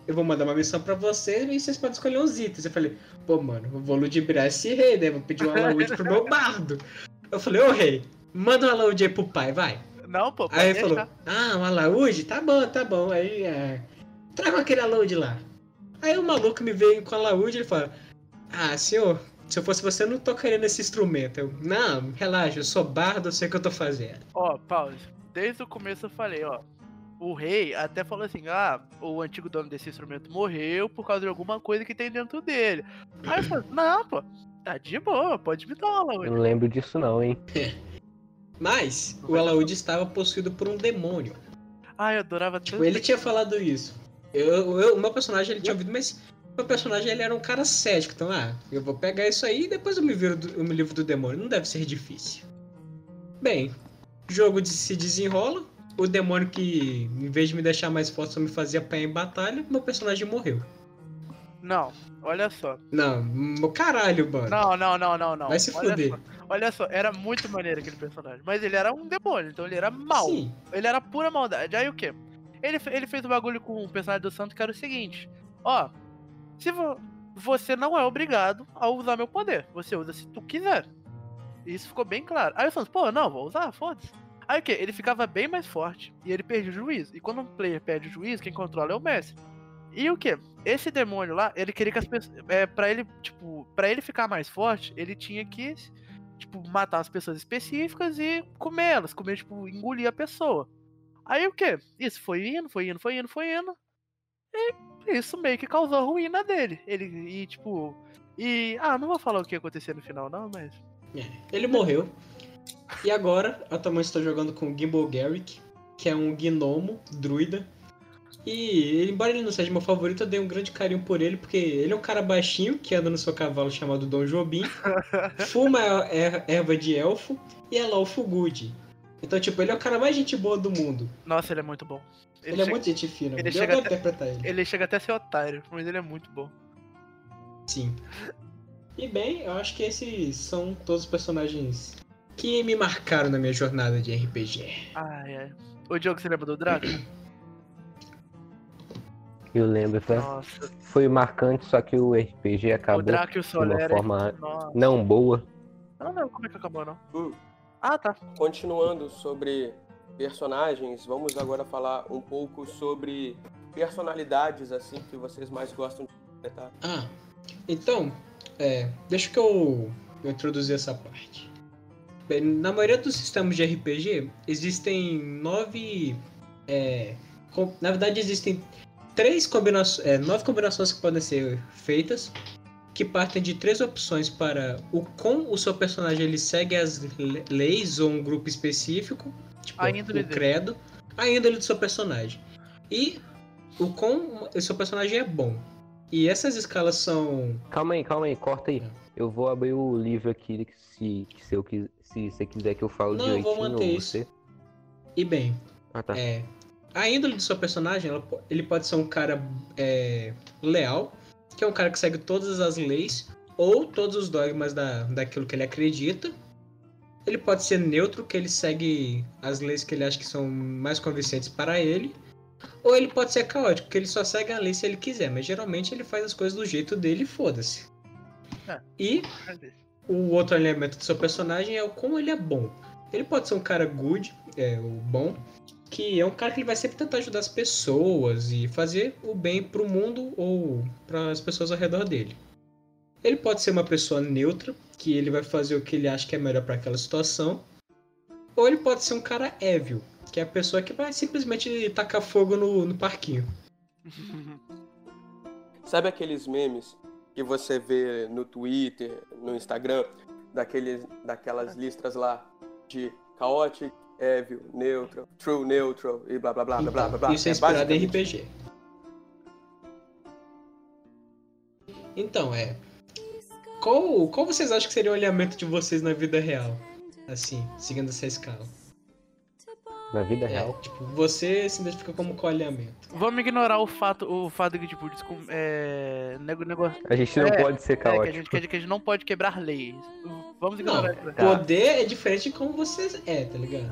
eu vou mandar uma missão pra vocês e vocês podem escolher uns itens. Eu falei, pô, mano, eu vou ludibriar esse rei, né? Vou pedir um alaúde pro meu bardo. Eu falei, ô rei, manda um alaúde aí pro pai, vai. Não, pô, Aí ele falou, ah, um alaúde? Tá bom, tá bom. Aí, é... traga aquele alaúde lá. Aí o maluco me veio com o alaúde e ele fala, ah, senhor, se eu fosse você, eu não tocaria nesse instrumento. Eu, não, relaxa, eu sou bardo, eu sei o que eu tô fazendo. Ó, pause. Desde o começo eu falei, ó. O rei até falou assim: ah, o antigo dono desse instrumento morreu por causa de alguma coisa que tem dentro dele. Aí eu falei: <laughs> não, pô, tá de boa, pode me dar alaúde. não lembro disso não, hein? Mas o alaúde estava possuído por um demônio. Ai, eu adorava Tipo, tanto. ele tinha falado isso. Eu, eu- o meu personagem, ele tinha ouvido, mas o meu personagem, ele era um cara cético. Então, ah, eu vou pegar isso aí e depois eu me, viro do, eu me livro do demônio. Não deve ser difícil. Bem, o jogo se desenrola. O demônio que, em vez de me deixar mais forte, só me fazia apanhar em batalha, meu personagem morreu. Não, olha só. Não, meu caralho, mano. Não, não, não, não, não. Vai se olha fuder. Só, olha só, era muito maneiro aquele personagem. Mas ele era um demônio, então ele era mau. Sim, Ele era pura maldade. Aí o quê? Ele, ele fez um bagulho com o personagem do santo que era o seguinte: Ó, se vo- você não é obrigado a usar meu poder, você usa se tu quiser. Isso ficou bem claro. Aí o Santos, pô, não, vou usar, foda-se. Aí o quê? Ele ficava bem mais forte e ele perde o juízo. E quando um player perde o juízo, quem controla é o mestre. E o quê? Esse demônio lá, ele queria que as pessoas. É, pra ele, tipo, pra ele ficar mais forte, ele tinha que, tipo, matar as pessoas específicas e comê-las. Comer, tipo, engolir a pessoa. Aí o quê? Isso foi indo, foi indo, foi indo, foi indo. E isso meio que causou a ruína dele. Ele, e tipo. E. Ah, não vou falar o que aconteceu no final, não, mas. Ele morreu. E agora, atualmente estou jogando com o Gimbal Garrick, que é um gnomo, druida. E, ele- embora ele não seja meu favorito, eu dei um grande carinho por ele, porque ele é um cara baixinho, que anda no seu cavalo chamado Dom Jobim, <laughs> fuma er- erva de elfo e é Lawful Good. Então, tipo, ele é o cara mais gente boa do mundo. Nossa, ele é muito bom. Ele, é chega, muito gente fina. ele eu chega até- interpretar ele. ele chega até a ser otário, mas ele é muito bom. Sim. E bem, eu acho que esses são todos os personagens que me marcaram na minha jornada de RPG. Ai, ai. O Diogo, você lembra do Draco? Eu lembro, foi, Nossa, foi marcante, só que o RPG o acabou Draco e o de uma Solera. forma Nossa. não boa. Não, não, como é que acabou, não? Hum. Ah, tá. Continuando sobre personagens, vamos agora falar um pouco sobre personalidades assim que vocês mais gostam de interpretar. Ah, então, é, deixa que eu, eu introduzir essa parte. Bem, na maioria dos sistemas de RPG, existem nove. é, com- na verdade, existem três combinações, é, nove combinações que podem ser feitas, que partem de três opções para o como o seu personagem ele segue as le- leis ou um grupo específico, tipo A índole o dele. credo, a índole do seu personagem. E o como o seu personagem é bom. E essas escalas são Calma aí, calma aí, corta aí. É. Eu vou abrir o livro aqui se, se, eu, se você quiser que eu falo Não, eu vou direitinho. manter ou isso. você. E bem, Ah, tá. é, a índole do seu personagem, ela ele pode ser um cara é, leal, que é um cara que segue todas as leis ou todos os dogmas da, daquilo que ele acredita. Ele pode ser neutro, que ele segue as leis que ele acha que são mais convincentes para ele. Ou ele pode ser caótico, que ele só segue a lei se ele quiser, mas geralmente ele faz as coisas do jeito dele e foda-se. É. E o outro alinhamento do seu personagem é o como ele é bom. Ele pode ser um cara good, é o bom, que é um cara que ele vai sempre tentar ajudar as pessoas e fazer o bem pro mundo ou para as pessoas ao redor dele. Ele pode ser uma pessoa neutra, que ele vai fazer o que ele acha que é melhor para aquela situação. Ou ele pode ser um cara evil, que é a pessoa que vai simplesmente tacar fogo no, no parquinho. <laughs> Sabe aqueles memes que você vê no Twitter, no Instagram, daqueles, daquelas listas lá de chaotic, evil, neutral, true neutral e blá blá blá blá blá blá. blá. Isso é inspirado em basicamente- RPG. Então, é. Qual, qual vocês acham que seria o alinhamento de vocês na vida real? Assim, seguindo essa escala. Na vida É, real. tipo, você se identifica como qual alinhamento? Vamos ignorar o fato, o fato que, tipo, descul- é, nego- negócio. A gente não É, pode ser É, que, a caótico. gente, que, a gente, que a gente não pode quebrar leis. Vamos Não, ignorar isso. Tá. poder é diferente de como você é, tá ligado?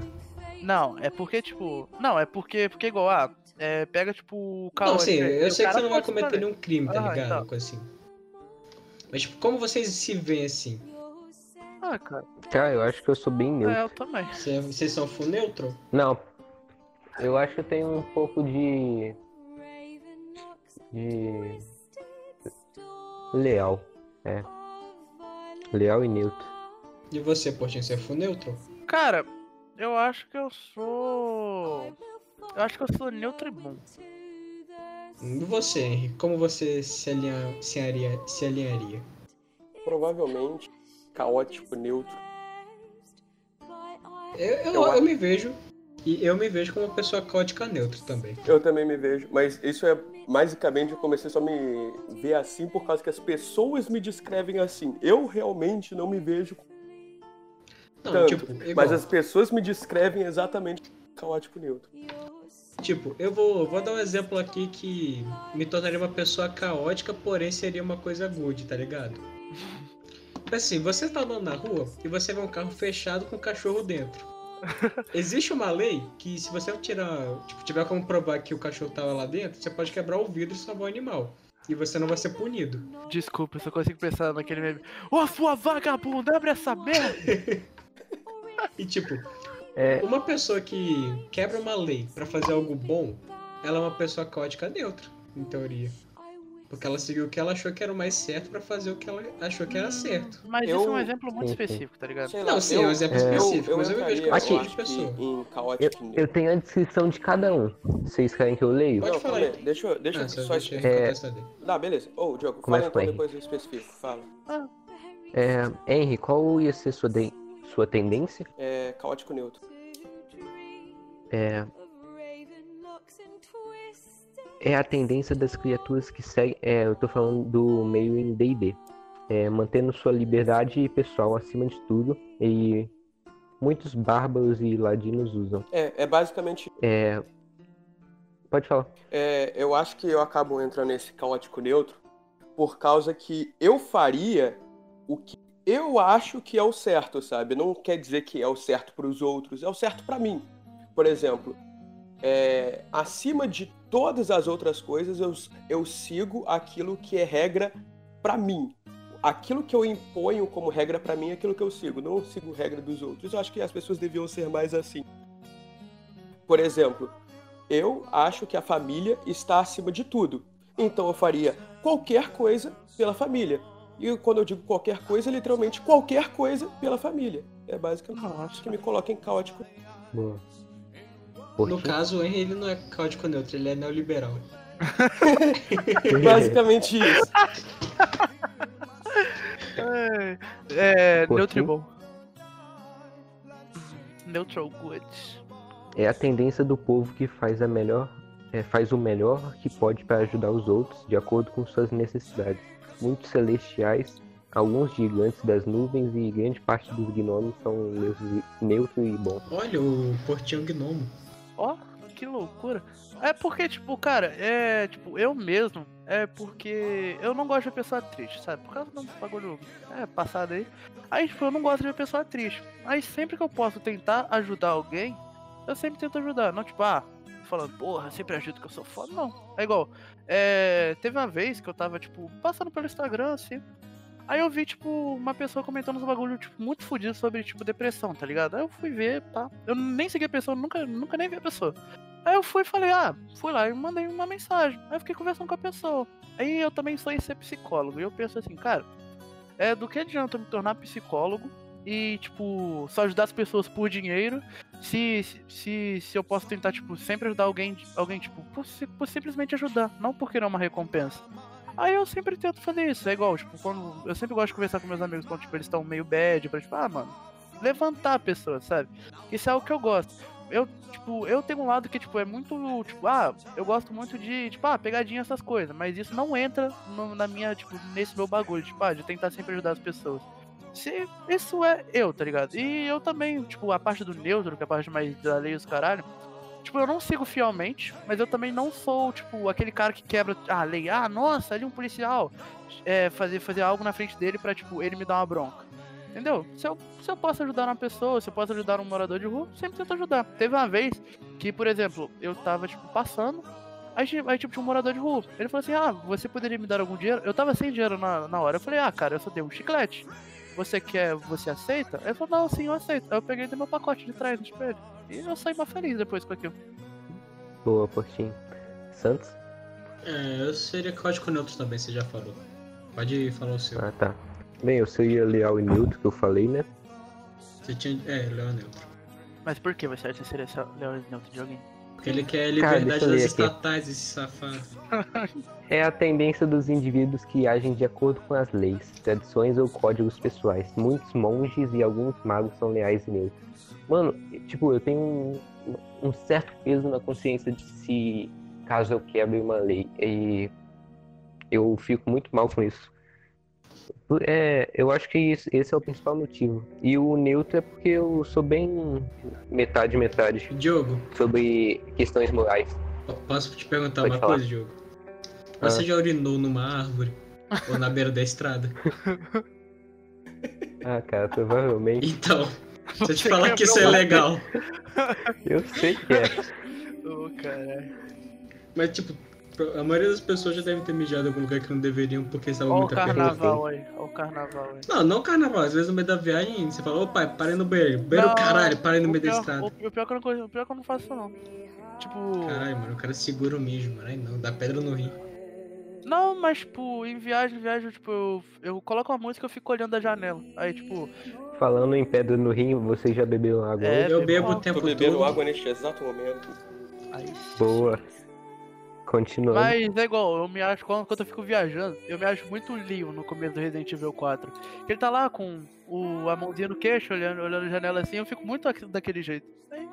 Não, é porque, tipo. Não, é porque, porque igual, ah, é, pega, tipo, o Não, caótico. sim, aí eu sei que você não vai cometer fazer. nenhum crime, tá Ah, ligado? então. Assim. Mas, tipo, como vocês se veem assim? Ah, cara, Cara, eu acho que eu sou bem neutro. é, eu também. Cê- Vocês são full neutro? Não. Eu acho que eu tenho um pouco de. de. leal. É. Leal e neutro. E você, Portinho, você é full neutro? Cara, eu acho que eu sou. Eu acho que eu sou neutro e bom. E você, Henry? Como você se, alinha, se, aria- se alinharia? Provavelmente caótico, neutro. Eu, eu, Eu eu me vejo. E eu me vejo como uma pessoa caótica neutra também. Eu também me vejo, mas isso é basicamente eu comecei só a me ver assim por causa que as pessoas me descrevem assim. Eu realmente não me vejo Não, tanto, tipo, igual, mas as pessoas me descrevem exatamente caótico neutro. tipo, eu vou, vou dar um exemplo aqui que me tornaria uma pessoa caótica, porém seria uma coisa good, tá ligado? Assim, você tá andando na rua e você vê um carro fechado com um cachorro dentro. Existe uma lei que se você tirar, tipo, tiver como provar que o cachorro tava lá dentro, você pode quebrar o vidro e salvar o animal. E você não vai ser punido. Desculpa, eu só consigo pensar naquele meme. Ô, sua vagabunda, abre essa merda! <laughs> E tipo, É. uma pessoa que quebra uma lei pra fazer algo bom, ela é uma pessoa caótica neutra, em teoria. Porque ela seguiu o que ela achou que era o mais certo pra fazer o que ela achou que era certo. Mas Eu- isso é um exemplo muito específico, tá ligado? Sei Não, lá, sim, é um exemplo específico, mas eu me vejo como eu tipo de acho que pessoa. Eu, caótico neutro. eu tenho a descrição de cada um. Vocês querem que eu leio? Pode Não, falar aí. deixa, eu- deixa Ah, eu só eu explicar. dele. Tá, beleza. Ô, Diogo, Começa fala então Henry. depois do específico, fala. É, Henry, qual ia ser sua, de- sua tendência? É caótico neutro. É, é a tendência das criaturas que seguem. É, eu tô falando do meio em DD. É, mantendo sua liberdade pessoal acima de tudo. E muitos bárbaros e ladinos usam. É, é basicamente. É. Pode falar. é, eu acho que eu acabo entrando nesse caótico neutro por causa que eu faria o que eu acho que é o certo, sabe? Não quer dizer que é o certo para os outros, é o certo para mim. Por exemplo, é, acima de todas as outras coisas, eu, eu sigo aquilo que é regra para mim. Aquilo que eu imponho como regra para mim é aquilo que eu sigo, não sigo regra dos outros. Eu acho que as pessoas deviam ser mais assim. Por exemplo, eu acho que a família está acima de tudo. Então eu faria qualquer coisa pela família. E quando eu digo qualquer coisa, literalmente qualquer coisa pela família. É basicamente Nossa. que me coloca em caótico. Boa. No caso, o Henry ele não é caótico neutro, ele é neoliberal. <laughs> Basicamente isso. <laughs> É, é? Neutribon. Neutral Good. É a tendência do povo que faz a melhor, é, faz o melhor que pode para ajudar os outros, de acordo com suas necessidades. Muitos celestiais, alguns gigantes das nuvens e grande parte dos gnomos são neutros, neutro e bom. Olha, o Portinho Gnomo. Ó, que loucura. É porque, tipo, cara, é. Tipo, eu mesmo. É porque eu não gosto de ver pessoa triste, sabe? Por causa do bagulho é, passado aí. Aí, tipo, eu não gosto de ver pessoa triste. Aí sempre que eu posso tentar ajudar alguém, eu sempre tento ajudar. Não, tipo, ah, falando, porra, sempre ajudo que eu sou foda. Não. É igual. É, teve uma vez que eu tava, tipo, passando pelo Instagram, assim. Aí eu vi, tipo, uma pessoa comentando uns bagulho, tipo, muito fodido sobre, tipo, depressão, tá ligado? Aí eu fui ver, tá? Eu nem segui a pessoa, nunca, nunca nem vi a pessoa. Aí eu fui e falei, ah, fui lá e mandei uma mensagem. Aí eu fiquei conversando com a pessoa. Aí eu também sou ser psicólogo. E eu penso assim, cara, é do que adianta eu me tornar psicólogo e, tipo, só ajudar as pessoas por dinheiro se, se, se eu posso tentar, tipo, sempre ajudar alguém, alguém tipo, por, por simplesmente ajudar, não porque não é uma recompensa. Aí eu sempre tento fazer isso. É igual, tipo, quando. Eu sempre gosto de conversar com meus amigos quando, tipo, eles estão meio bad, pra, tipo, ah, mano, levantar a pessoa, sabe? Isso é algo que eu gosto. Eu, tipo, eu tenho um lado que, tipo, é muito, tipo, ah, eu gosto muito de, tipo, ah, pegadinha essas coisas, mas isso não entra no- na minha, tipo, nesse meu bagulho, tipo, ah, de tentar sempre ajudar as pessoas. Se, isso é eu, tá ligado? E eu também, tipo, a parte do neutro, que é a parte mais da lei os caralho, tipo, eu não sigo fielmente, mas eu também não sou, tipo, aquele cara que quebra a lei. Ah, nossa, ali um policial. É, fazer, fazer algo na frente dele pra, tipo, ele me dar uma bronca. Entendeu? Se eu, se eu posso ajudar uma pessoa, se eu posso ajudar um morador de rua, sempre tento ajudar. Teve uma vez que, por exemplo, eu tava, tipo, passando, aí, aí tipo, tinha um morador de rua. Ele falou assim, ah, você poderia me dar algum dinheiro? Eu tava sem dinheiro na, na hora. Eu falei, ah, cara, eu só dei um chiclete. Você quer, você aceita? Ele falou, não, sim, eu aceito. Aí eu peguei e dei meu pacote de trás no espelho. E eu saí mais feliz depois com aquilo. Boa, Portinho. Santos? É, eu seria caótico neutro também, você já falou. Pode falar o seu. Ah, tá. Bem, eu seria leal e neutro, que eu falei, né? Você tinha. É, Leão Neutro. Mas por que você acha que seria essa Leão Neutro de alguém? Porque ele quer Cara, liberdade eu das aqui. estatais, esse safado. <laughs> É a tendência dos indivíduos que agem de acordo com as leis, tradições ou códigos pessoais. Muitos monges e alguns magos são leais e neutros. Mano, tipo, eu tenho um, um certo peso na consciência de se caso eu quebre uma lei. E eu fico muito mal com isso. É, eu acho que isso- esse é o principal motivo. E o neutro é porque eu sou bem metade metade Diogo, sobre questões morais. po- posso te perguntar Pode uma falar. coisa, Diogo? Você já urinou numa árvore? ou na beira da estrada? <laughs> Ah, cara, provavelmente. Então, se eu te falar que isso é legal. <laughs> Eu sei que é. Ô, caralho. Mas, tipo, a maioria das pessoas já deve ter mijado em algum lugar que não deveriam porque estavam Olha o muito apertadas. carnaval aí, olha o carnaval aí. Não, não carnaval. Às vezes no meio da viagem você fala, ô pai, parei no banheiro. Banheiro, Não, caralho, parei no o meio da pior- estrada. O, o pior que eu não, o pior que eu não faço isso não. Tipo. Caralho, mano, o cara segura o mijo, mano. Aí não, dá pedra no rim. Não, mas tipo, em viagem, viagem, tipo, eu, eu coloco uma música e eu fico olhando da janela. Aí, tipo, Falando em pedra no rim, você já bebeu água? É, eu bebo o tempo Tô bebendo todo. água neste exato momento. aí. Boa. Continuando. Mas é igual, eu me acho, quando, quando eu fico viajando, eu me acho muito Leon no começo do Resident Evil 4. Que ele tá lá com o, a mãozinha no queixo, olhando, olhando a janela assim, eu fico muito aqui- daquele jeito. Aí,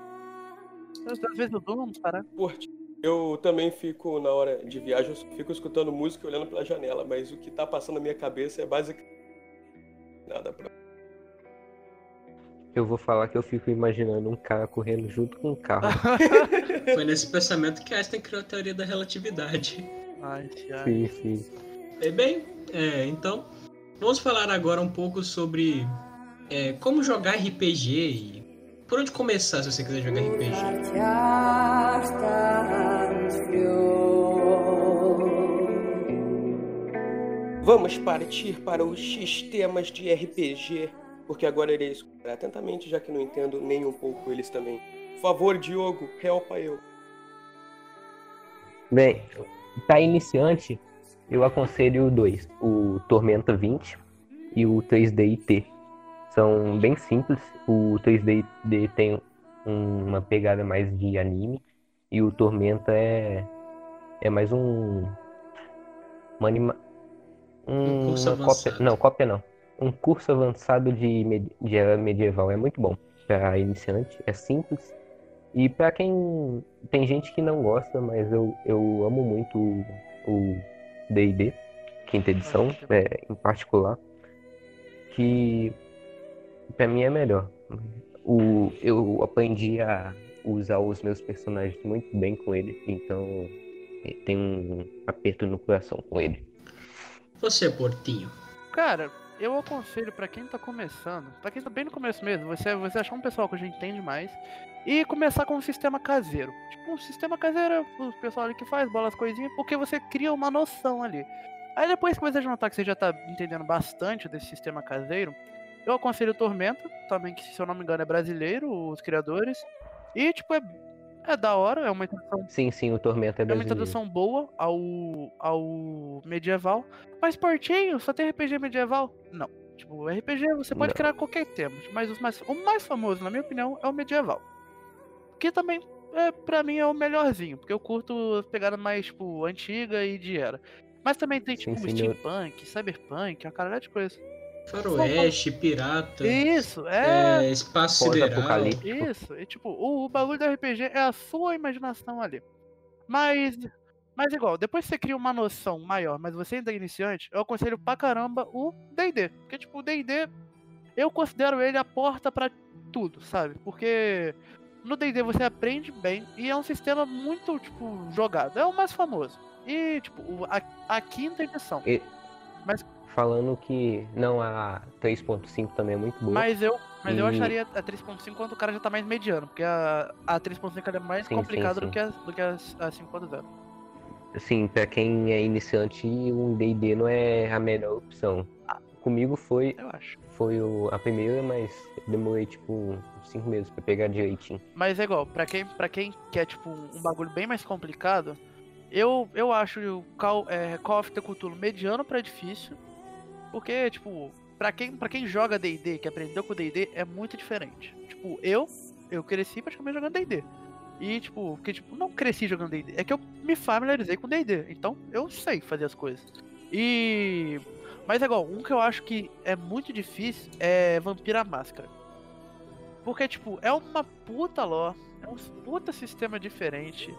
às vezes eu durmo. Curte. Eu também fico, na hora de viagem, eu fico escutando música e olhando pela janela, mas o que tá passando na minha cabeça é basicamente nada pra. Eu vou falar que eu fico imaginando um cara correndo junto com um carro. <laughs> Foi nesse pensamento que Einstein criou a teoria da relatividade. Ai, Thiago. sim, sim. E bem, é, então, vamos falar agora um pouco sobre é, como jogar RPG e por onde começar se você quiser jogar RPG. Vamos partir para os sistemas de RPG, porque agora irei escutar atentamente, já que não entendo nem um pouco eles também. Por favor, Diogo, helpa eu. Bem, pra iniciante, eu aconselho dois: o Tormenta 20 e o 3D IT. São bem simples. O 3D IT tem uma pegada mais de anime e o Tormenta é, é mais um. Uma anima, Um curso uma cópia, não, cópia não. Um curso avançado de, med- de era medieval. É muito bom para iniciante, é simples. E para quem. Tem gente que não gosta, mas eu, eu amo muito o- DD, quinta edição, é, em particular. Que para mim é melhor. O, eu aprendi a usar os meus personagens muito bem com ele, então eh, tem um aperto no coração com ele. Você, Portinho. Cara, eu aconselho pra quem tá começando, pra quem tá bem no começo mesmo, você, você achar um pessoal que já entende mais e começar com um sistema caseiro. Tipo, um sistema caseiro, o pessoal ali que faz, bola as coisinhas, porque você cria uma noção ali. Aí depois que você já notar que você já tá entendendo bastante desse sistema caseiro, eu aconselho o Tormenta, também que se eu não me engano é brasileiro, os criadores. E tipo, é, é da hora, é uma introdução Sim, sim, o Tormento é é uma brasileiro. introdução boa ao, ao medieval. Mas Portinho, só tem RPG medieval? Não. Tipo, RPG você pode Não. criar qualquer tema. Mas os mais, o mais famoso, na minha opinião, é o medieval. Que também, é, pra mim, é o melhorzinho. Porque eu curto as pegadas mais, tipo, antiga e de era. Mas também tem, tipo, sim, steampunk, cyberpunk, uma caralho de coisa. Faroeste, pirata, Isso, é... é, espaço sideral. Isso, e tipo, o, o bagulho do RPG é a sua imaginação ali. Mas, mas igual, depois que você cria uma noção maior, mas você ainda é iniciante, eu aconselho pra caramba o D&D. Porque, tipo, o D&D, eu considero ele a porta pra tudo, sabe? Porque no D&D você aprende bem e é um sistema muito, tipo, jogado. É o mais famoso. E, tipo, a, a quinta edição. E- Falando que não a 3.5 também é muito boa. Mas eu, mas eu E- acharia a 3.5 quando o cara já tá mais mediano, porque a, a 3.5 ela é mais Sim, complicada sim, do sim. que a, do que a, a 5.0. Assim, pra quem é iniciante, um D&D não é a melhor opção. Comigo foi, Eu acho. foi o- a primeira, mas eu demorei tipo uns 5 meses pra pegar direitinho. Mas é igual, pra quem, pra quem quer, tipo, um bagulho bem mais complicado, eu, eu acho o Call, é, Call of the Cthulhu mediano pra difícil. Porque, tipo, pra quem, pra quem joga D&D, que aprendeu com D&D, é muito diferente. Tipo, eu, eu cresci praticamente jogando D&D. E, tipo, porque, tipo, não cresci jogando D&D. É que eu me familiarizei com D&D. Então, eu sei fazer as coisas. E... Mas é igual, um que eu acho que é muito difícil é Vampira Máscara. Porque, tipo, é uma puta lore, é um puta sistema diferente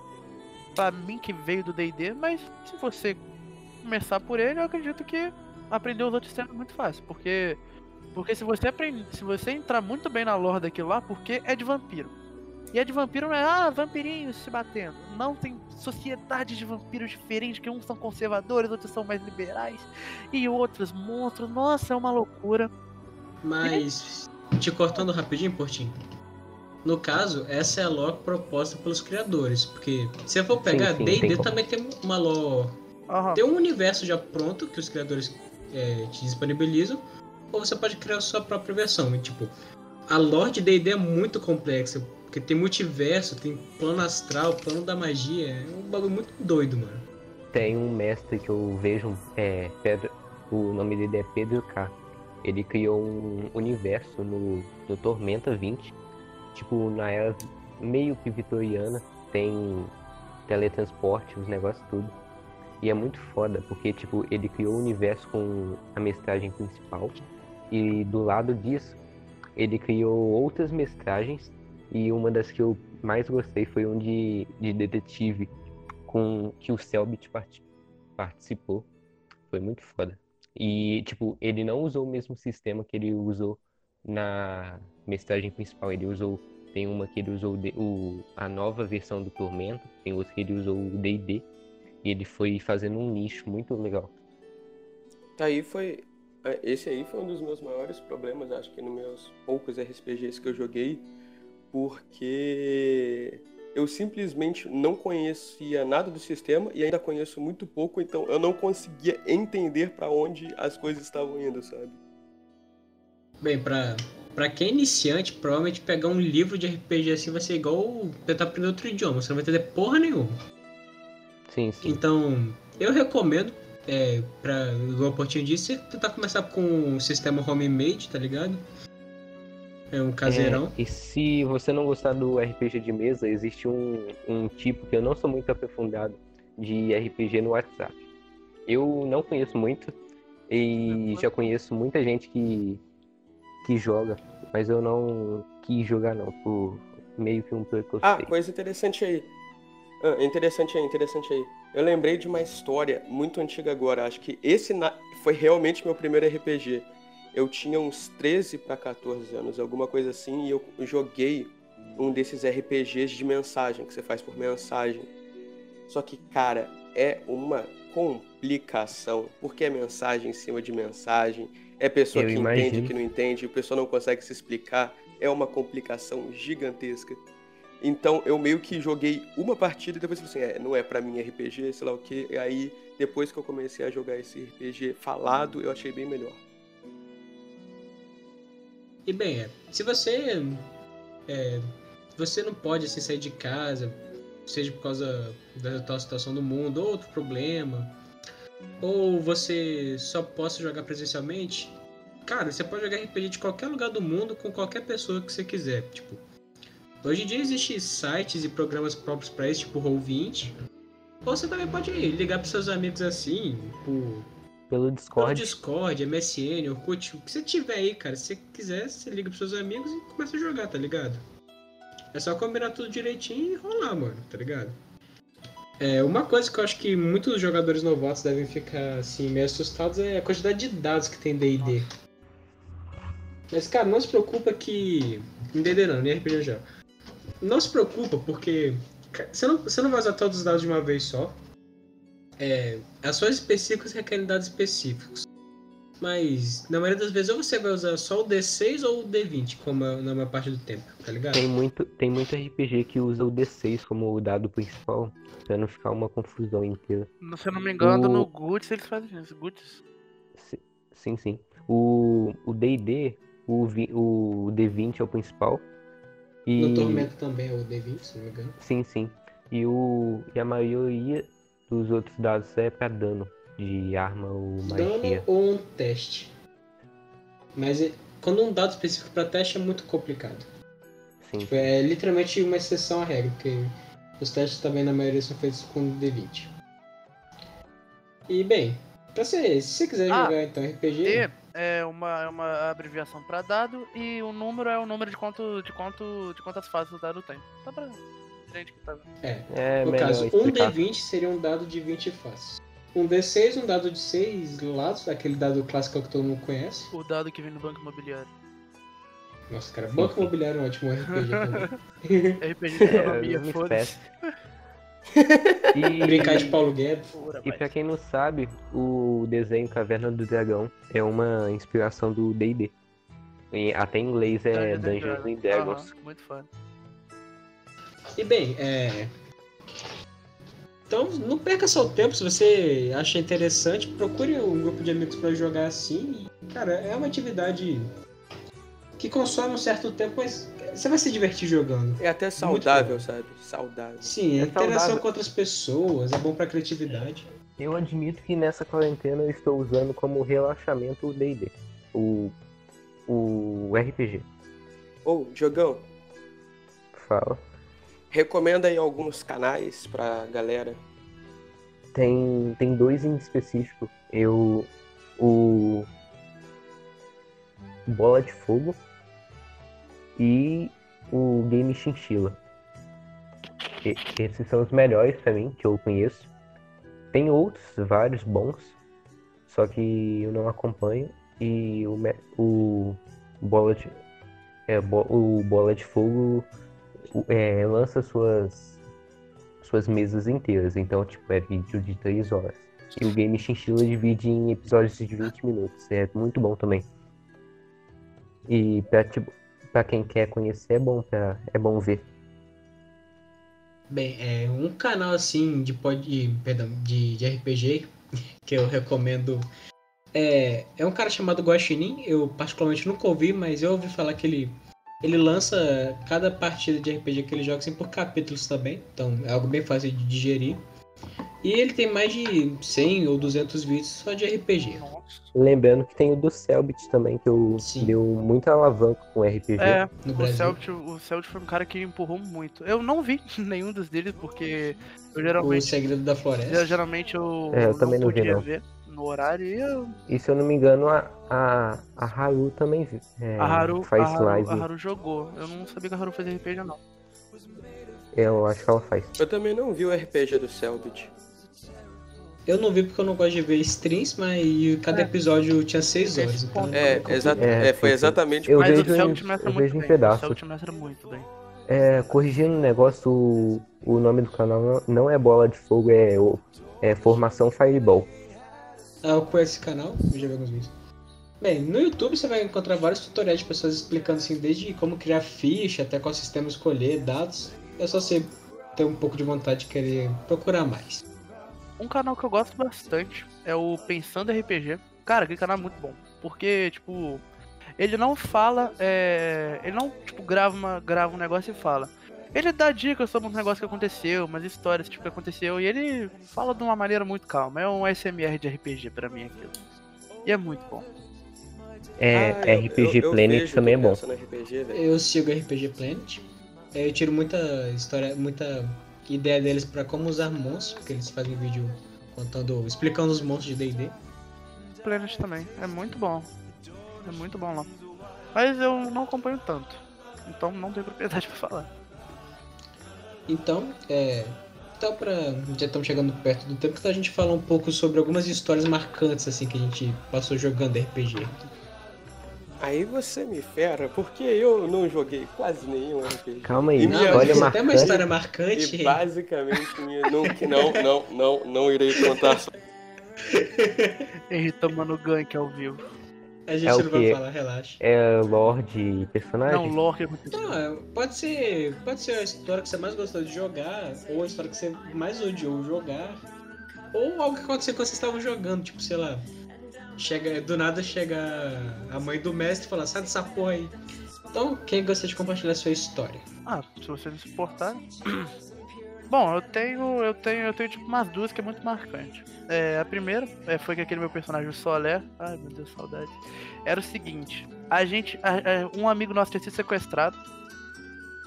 pra mim que veio do D&D, mas se você começar por ele, eu acredito que aprender os outros sistemas é muito fácil, porque porque se você aprende, se você entrar muito bem na lore daquilo lá, porque é de vampiro. E é de vampiro não é, ah, vampirinhos se batendo. Não, tem sociedades de vampiros diferentes, que uns são conservadores, outros são mais liberais, e outros monstros. Nossa, é uma loucura. Mas, te cortando rapidinho, Portinho. No caso, essa é a lore proposta pelos criadores. Porque se eu for pegar, D&D também tem uma lore. Aham. Tem um universo já pronto que os criadores é, te disponibilizam. Ou você pode criar sua própria versão. E, tipo, a lore de D&D é muito complexa. Porque tem multiverso, tem plano astral, plano da magia. É um bagulho muito doido, mano. Tem um mestre que eu vejo, é, Pedro, o nome dele é Pedro K. Ele criou um universo no, no Tormenta 20. Tipo, na era meio que vitoriana, tem teletransporte, os negócios tudo. E é muito foda, porque tipo, ele criou o universo com a mestragem principal. E do lado disso, ele criou outras mestragens. E uma das que eu mais gostei foi um de, de detetive com que o Selbit parti- participou. Foi muito foda. E, tipo, ele não usou o mesmo sistema que ele usou na mestragem principal. Ele usou. Tem uma que ele usou o, a nova versão do Tormento, tem outra que ele usou o DD. E ele foi fazendo um nicho muito legal. Aí foi. é, Esse aí foi um dos meus maiores problemas, acho que nos meus poucos RPGs que eu joguei, porque eu simplesmente não conhecia nada do sistema e ainda conheço muito pouco, então eu não conseguia entender pra onde as coisas estavam indo, sabe? Bem, pra, pra quem é iniciante, provavelmente pegar um livro de RPG assim vai ser igual tentar aprender outro idioma. Você não vai entender porra nenhuma. Sim, sim. Então, eu recomendo, é, pra, igual o Portinho disse, você tentar começar com um sistema homemade, tá ligado? É um caseirão. É, e se você não gostar do RPG de mesa, existe um, um tipo que eu não sou muito aprofundado de RPG no WhatsApp. Eu não conheço muito e já conheço muita gente que, que joga, mas eu não quis jogar não, por meio que um Ah, preconceito. coisa interessante aí. Ah, interessante aí, interessante aí. Eu lembrei de uma história muito antiga agora. Acho que esse na- foi realmente meu primeiro RPG. Eu tinha uns 13 para 14 anos, alguma coisa assim, e eu joguei um desses RPGs de mensagem, que você faz por mensagem. Só que, cara, é uma complicação, porque é mensagem em cima de mensagem, é pessoa Eu que imagino. entende, que não entende, a pessoa não consegue se explicar, é uma complicação gigantesca. Então eu meio que joguei uma partida e depois falei assim, é, não é pra mim RPG, sei lá o que. E aí, depois que eu comecei a jogar esse RPG falado, eu achei bem melhor. E bem, é, se você é, você não pode assim, sair de casa, seja por causa da atual situação do mundo, ou outro problema, ou você só possa jogar presencialmente, cara, você pode jogar RPG de qualquer lugar do mundo com qualquer pessoa que você quiser. Tipo, hoje em dia existem sites e programas próprios para isso, tipo Roll20. Ou você também pode ligar para seus amigos assim, por Pelo pelo Discord, Discord, MSN, Orkut, o que você tiver aí, cara. Se você quiser, você liga pros seus amigos e começa a jogar, tá ligado? É só combinar tudo direitinho e rolar, mano, tá ligado? É, uma coisa que eu acho que muitos jogadores novatos devem ficar, assim, meio assustados é a quantidade de dados que tem D&D. Mas, cara, não se preocupa que... Em D&D não, nem RPG já. Não se preocupa, porque... Você não, você não vai usar todos os dados de uma vez só. É, ações específicas requerem dados específicos. Mas, na maioria das vezes, ou você vai usar só o D6 ou o D20, como é na maior parte do tempo, tá ligado? tem muito, tem muito RPG que usa o D6 como o dado principal, pra não ficar uma confusão inteira. Se eu não me engano, O- no Guts eles fazem isso. Guts. Si- Sim, sim. O o D&D, o, vi- o D20 é o principal. E... No Tormento também é o D20, se não me engano. Sim, sim. E, o, e a maioria dos outros dados é pra dano de arma ou Dano magia. ou um teste. Mas é- quando um dado específico pra teste é muito complicado. Sim. É literalmente uma exceção à regra, porque os testes também na maioria são feitos com D20. E bem, pra você, se você quiser Ah, jogar então RPG, E é uma, é uma abreviação pra dado e o número é o número de quanto de quanto de quantas fases o dado tem. Tá pra gente que tá vendo. é, É no caso, um explicar. D20 seria um dado de 20 faces. Um D6, um dado de 6 lados, aquele dado clássico que todo mundo conhece. O dado que vem no banco imobiliário. Nossa, cara, Banco. Imobiliário é um ótimo RPG também. <laughs> RPG de É, economia, uma foda-se. <laughs> <laughs> E, Brincar de Paulo Guedes. E pra quem não sabe, o desenho Caverna do Dragão é uma inspiração do D&D. Até em inglês é Dungeons and Dragons. Aham, muito fã. E bem, é. Então, não perca seu tempo. Se você acha interessante, procure um grupo de amigos pra jogar assim. E, cara, é uma atividade que consome um certo tempo, mas você vai se divertir jogando. É até saudável, sabe? Saudável. Sim, É a interação saudável. com outras pessoas é bom pra criatividade. Eu admito que nessa quarentena eu estou usando como relaxamento o D&D. O, o RPG. Ou, Jogão, Fala. recomenda aí alguns canais pra galera. Tem, tem dois em específico. Eu. O. Bola de Fogo e o Game Chinchilla. E- esses são os melhores pra mim, que eu conheço. Tem outros, vários bons, só que eu não acompanho. E o, o Bola de. É, o Bola de Fogo é, lança suas suas mesas inteiras. Então, tipo, é vídeo de 3 horas. E o Game Chinchilla divide em episódios de 20 minutos. É muito bom também. E pra, tipo, pra quem quer conhecer é bom, pra, é bom ver. Bem, é um canal assim de pod, de- perdão, de, de RPG <laughs> que eu recomendo. É, é um cara chamado Guaxinim, eu particularmente nunca ouvi, mas eu ouvi falar que ele ele lança cada partida de RPG que ele joga assim por capítulos também, então é algo bem fácil de digerir. E ele tem mais de 100 ou 200 vídeos só de RPG. Nossa. Lembrando que tem o do Selbit também, que eu Sim. deu muita alavanca com RPG. É, No o Brasil. Celtic, o Celtic foi um cara que empurrou muito. Eu não vi <laughs> nenhum dos deles, porque eu O geralmente, Segredo da eu, Floresta. geralmente eu, É, eu não também não vi, podia não. ver no horário e eu, E se eu não me engano, a, a, a Haru também é, a, Haru, a, faz Haru, live. a Haru jogou. Eu não sabia que a Haru fazia RPG, não. Eu acho que ela faz. Eu também não vi o RPG do Selbit. Eu não vi porque eu não gosto de ver streams, mas cada É. episódio tinha 6 horas. Então. É, eu- exa É, é, foi exatamente Eu Mas vejo o em- Celtic mestra muito vejo em bem. pedaços. O Celtic mestra muito bem. É, corrigindo um negócio, o, o nome do canal não, é Bola de Fogo, é, o- é Formação Fireball. Ah, eu conheço esse canal, eu já vi alguns vídeos. Bem, no YouTube você vai encontrar vários tutoriais de pessoas explicando assim, desde como criar ficha até qual sistema escolher, dados. É só você ter um pouco de vontade de querer procurar mais. Um canal que eu gosto bastante é o Pensando RPG. Cara, aquele canal é muito bom. Porque, tipo, ele não fala. é, Ele não, tipo, grava, uma, grava um negócio e fala. Ele dá dicas sobre um negócio que aconteceu, umas histórias tipo, que aconteceu, e ele fala de uma maneira muito calma. É um SMR de RPG pra mim aquilo. E é muito bom. É, Ah, eu- RPG eu- eu Planet vejo também é bom. RPG. Eu sigo RPG Planet. Eu tiro muita história, muita ideia deles pra como usar monstros, porque eles fazem vídeo contando, explicando os monstros de D&D. Planet também. É muito bom. É muito bom lá. Mas eu não acompanho tanto. Então não tenho propriedade <laughs> pra falar. Então, é. Então, pra. Já estamos chegando perto do tempo, então a gente fala um pouco sobre algumas histórias marcantes, assim, que a gente passou jogando RPG. Aí você me fera, porque eu não joguei quase nenhum RPG. Calma aí, E Não, minha- olha tem uma história marcante. E basicamente, minha, não, não, não, não, não irei contar. <laughs> Henry tomando gank ao vivo. A gente É o não vai quê? falar, relaxa. É Lorde personagem? Não, lore que aconteceu. Não, é, pode ser. Pode ser a história que você mais gostou de jogar, ou a história que você mais odiou jogar, ou algo que aconteceu quando vocês estavam jogando, tipo, sei lá. Chega, do nada chega a mãe do mestre e fala, sai dessa porra aí. Então, quem gostaria de compartilhar a sua história? Ah, se você não se importar. <clears throat> Bom, eu tenho. Eu tenho. Eu tenho tipo umas duas que é muito marcante. É, a primeira é, foi que aquele meu personagem, o Solé. Ai meu Deus, saudade. Era o seguinte, a gente. a- a- um amigo nosso tinha sido sequestrado.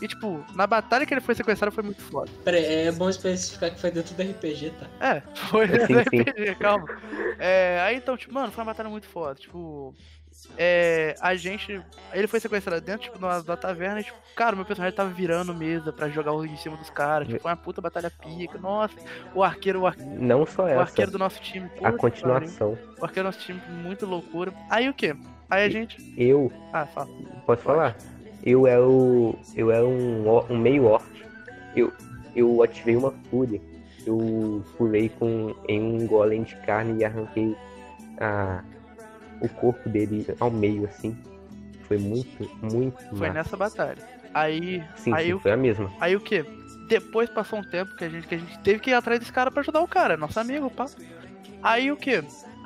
E tipo, na batalha que ele foi sequestrado foi muito foda. Pera aí, é bom especificar que foi dentro do RPG, tá? É, foi no sim. RPG, calma. É, aí então, tipo, mano, foi uma batalha muito foda. Tipo, é, a gente. Ele foi sequestrado dentro tipo, da, da taverna e, tipo, cara, o meu personagem tava virando mesa pra jogar em cima dos caras. Tipo, foi uma puta batalha pica. Nossa, o arqueiro, o, ar- Não só o essa, arqueiro do nosso time. a que continuação. O arqueiro do nosso time, muito loucura. Aí o quê? Aí a gente. Eu, Ah, fala. posso falar? Eu era o. Eu era um, um meio orc. Eu, eu ativei uma fúria. Eu pulei com, em um golem de carne e arranquei a, o corpo dele ao meio, assim. Foi muito, muito Foi massa. nessa batalha. Aí. Sim, aí sim, o foi a mesma. Aí o que? Depois passou um tempo que a gente, que a gente teve que ir atrás desse cara pra ajudar o cara, nosso amigo, pá. Aí o que?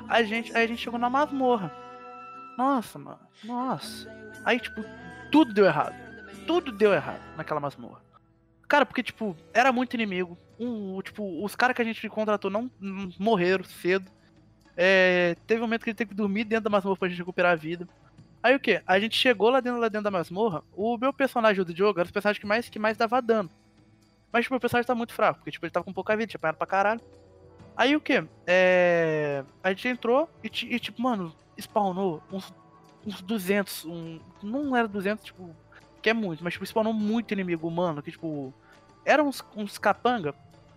A gente, aí a gente chegou na masmorra. Nossa, mano. Nossa. Aí, tipo, tudo deu errado. Tudo deu errado naquela masmorra. Cara, porque, tipo, era muito inimigo. Um, tipo, os caras que a gente contratou não morreram cedo. É, teve um momento que ele teve que dormir dentro da masmorra pra gente recuperar a vida. Aí o que? A gente chegou lá dentro, lá dentro da masmorra. O meu personagem do jogo era o personagem que mais, que mais dava dano. Mas tipo, o meu personagem tá muito fraco, porque tipo, ele tava com pouca vida, tinha apanhado pra caralho. Aí o que? É... A gente entrou e, e, tipo, mano, spawnou uns, uns 200, um... não era 200, tipo, que é muito, mas tipo, spawnou muito inimigo humano, que tipo, eram uns, uns capanga.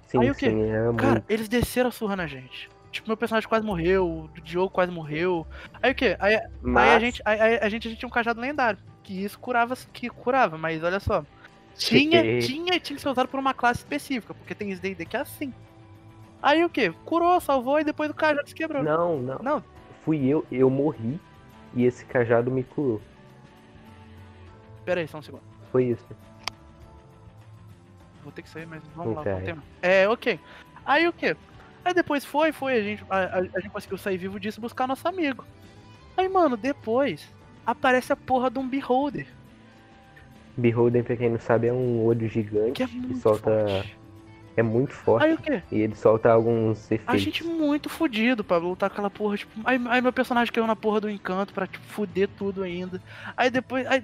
Sim, Aí o era Cara, muito. eles desceram a surra na gente. Tipo, meu personagem quase morreu, o Diogo quase morreu. Aí o que? Aí, Mas, Aí a gente, aí, aí a gente, a gente tinha um cajado lendário, que isso curava, que curava, mas olha só. Tinha, tinha, tinha que ser usado por uma classe específica, porque tem D&D que é assim. Aí o que? Curou, salvou e depois o cajado se quebrou. Não, não. Não. Fui eu, eu morri e esse cajado me curou. Pera aí, só um segundo. Foi isso. Vou ter que sair, mas vamos lá, Ok. vamos ter. É, ok. Aí o que? Aí depois foi, foi, a gente, a, a- gente conseguiu sair vivo disso e buscar nosso amigo. Aí, mano, depois aparece a porra de um Beholder, Beholden, pra quem não sabe, é um olho gigante que é que, solta forte. É muito forte. Aí o quê? E ele solta alguns efeitos. A gente muito fudido pra lutar aquela porra, tipo. Aí, aí meu personagem caiu na porra do encanto pra, tipo, fuder tudo ainda. Aí depois. Aí...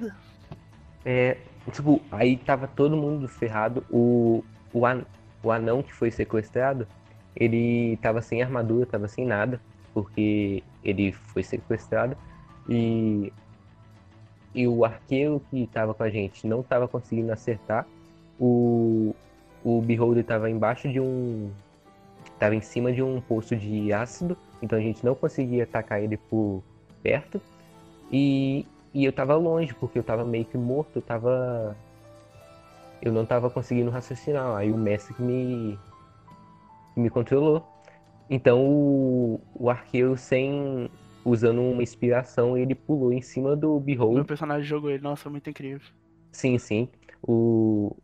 É, tipo, aí tava todo mundo ferrado. O, o, an, o anão que foi sequestrado, ele tava sem armadura, tava sem nada, porque ele foi sequestrado. E, e o arqueiro que tava com a gente não tava conseguindo acertar. O, o Beholder tava embaixo de um. Tava em cima de um poço de ácido, então a gente não conseguia atacar ele por perto. E, e eu tava longe, porque eu tava meio que morto, eu tava. Eu não tava conseguindo raciocinar. Aí o mestre que me. que me controlou. Então o, o arqueiro sem. usando uma inspiração, ele pulou em cima do Meu Beholder. personagem jogou ele, nossa, muito incrível. Sim, sim. O,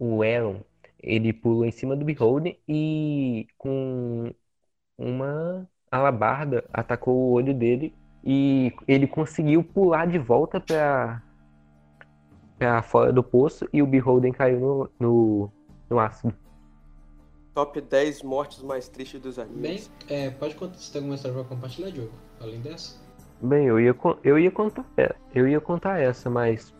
o Aaron, ele pulou em cima do Beholder e com uma alabarda atacou o olho dele e ele conseguiu pular de volta para para fora do poço e o Beholder caiu no, no, no ácido. Top 10 mortes mais tristes dos Bem, animes. é, pode contar se tem alguma história pra compartilhar, Diogo, além dessa. Bem, eu ia, eu ia contar, é, eu ia contar essa, mas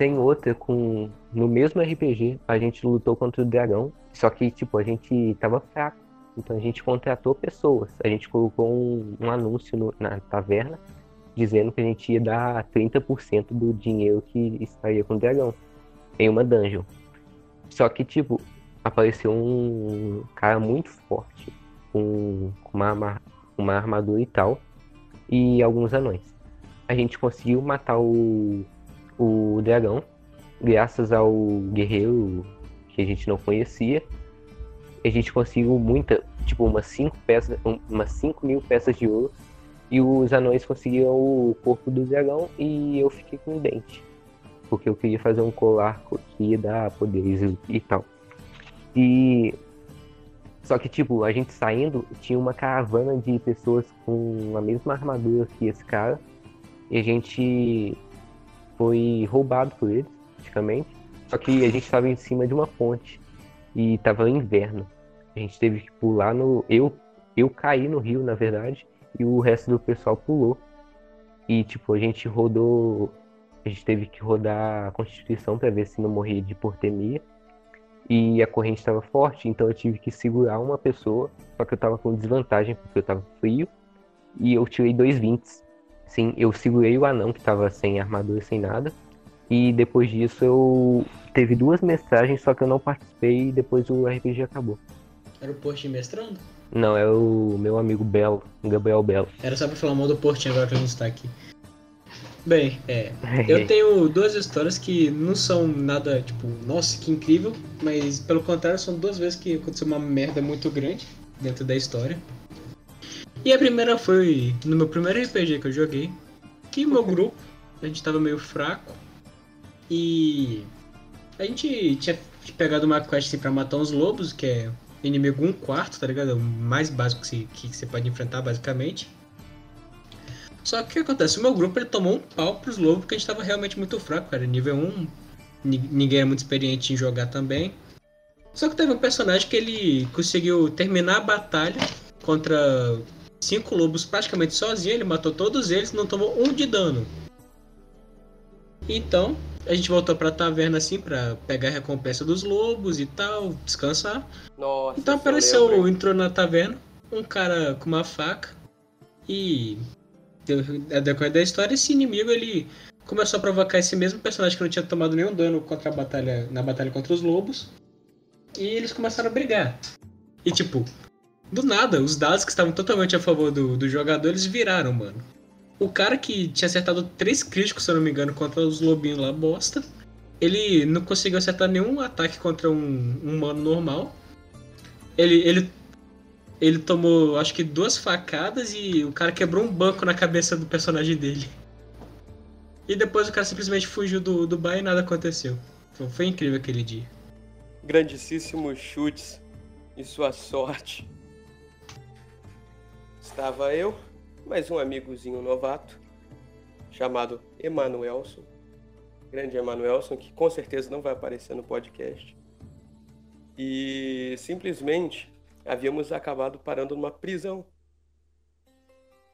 tem outra com no mesmo RPG, a gente lutou contra o dragão, só que tipo, a gente tava fraco. Então a gente contratou pessoas. A gente colocou um, um anúncio no- na taverna dizendo que a gente ia dar 30% do dinheiro que estaria com o dragão em uma dungeon. Só que tipo, apareceu um cara muito forte com, uma, uma armadura e tal e alguns anões. A gente conseguiu matar o, o dragão, graças ao guerreiro que a gente não conhecia. A gente conseguiu muita, tipo, umas 5 peças, um- umas 5 mil peças de ouro. E os anões conseguiram o corpo do dragão e eu fiquei com o dente. Porque eu queria fazer um colar que ia dar poderes e tal. E só que, tipo, a gente saindo, tinha uma caravana de pessoas com a mesma armadura que esse cara. E a gente foi roubado por eles, praticamente. Só que a gente estava em cima de uma ponte. E tava inverno. A gente teve que pular no. Eu, eu caí no rio, na verdade. E o resto do pessoal pulou. E, tipo, a gente rodou. A gente teve que rodar a Constituição para ver se não morria de hipotermia e a corrente estava forte, então eu tive que segurar uma pessoa, só que eu estava com desvantagem porque eu estava frio, e eu tirei dois 20. Sim, eu segurei o anão que estava sem armadura, sem nada, e depois disso eu teve duas mensagens, só que eu não participei e depois o RPG acabou. Era o Portinho mestrando? Não, é o meu amigo Belo, Gabriel Belo. Era só pra falar mal do Portinho agora que a gente tá aqui. Bem, é. Eu <laughs> tenho duas histórias que não são nada, tipo, nossa, que incrível, mas pelo contrário, são duas vezes que aconteceu uma merda muito grande dentro da história. E a primeira foi no meu primeiro RPG que eu joguei, que meu grupo, a gente tava meio fraco e a gente tinha pegado uma quest assim, pra matar uns lobos, que é inimigo um quarto, tá ligado? É o mais básico que você, que você pode enfrentar, basicamente. Só que o que acontece? O meu grupo ele tomou um pau pros lobos porque a gente tava realmente muito fraco, era nível 1. ni- Ninguém era muito experiente em jogar também. Só que teve um personagem que ele conseguiu terminar a batalha contra cinco lobos praticamente sozinho. Ele matou todos eles não tomou um de dano. Então, a gente voltou pra taverna assim pra pegar a recompensa dos lobos e tal, descansar. Nossa, Então apareceu, entrou na taverna, um cara com uma faca e a decorrer da história esse inimigo ele começou a provocar esse mesmo personagem que não tinha tomado nenhum dano contra a batalha na batalha contra os lobos e eles começaram a brigar. E tipo, do nada, os dados que estavam totalmente a favor do, do jogador eles viraram, mano. O cara que tinha acertado três críticos, se eu não me engano, contra os lobinhos lá, bosta. Ele não conseguiu acertar nenhum ataque contra um, um humano normal. Ele, ele, ele tomou, acho que duas facadas e o cara quebrou um banco na cabeça do personagem dele. E depois o cara simplesmente fugiu do, do bar e nada aconteceu. Foi, foi incrível aquele dia. Grandíssimos chutes e sua sorte. Estava eu, mais um amigozinho novato, chamado Emanuelson. Grande Emanuelson, que com certeza não vai aparecer no podcast. E simplesmente havíamos acabado parando numa prisão.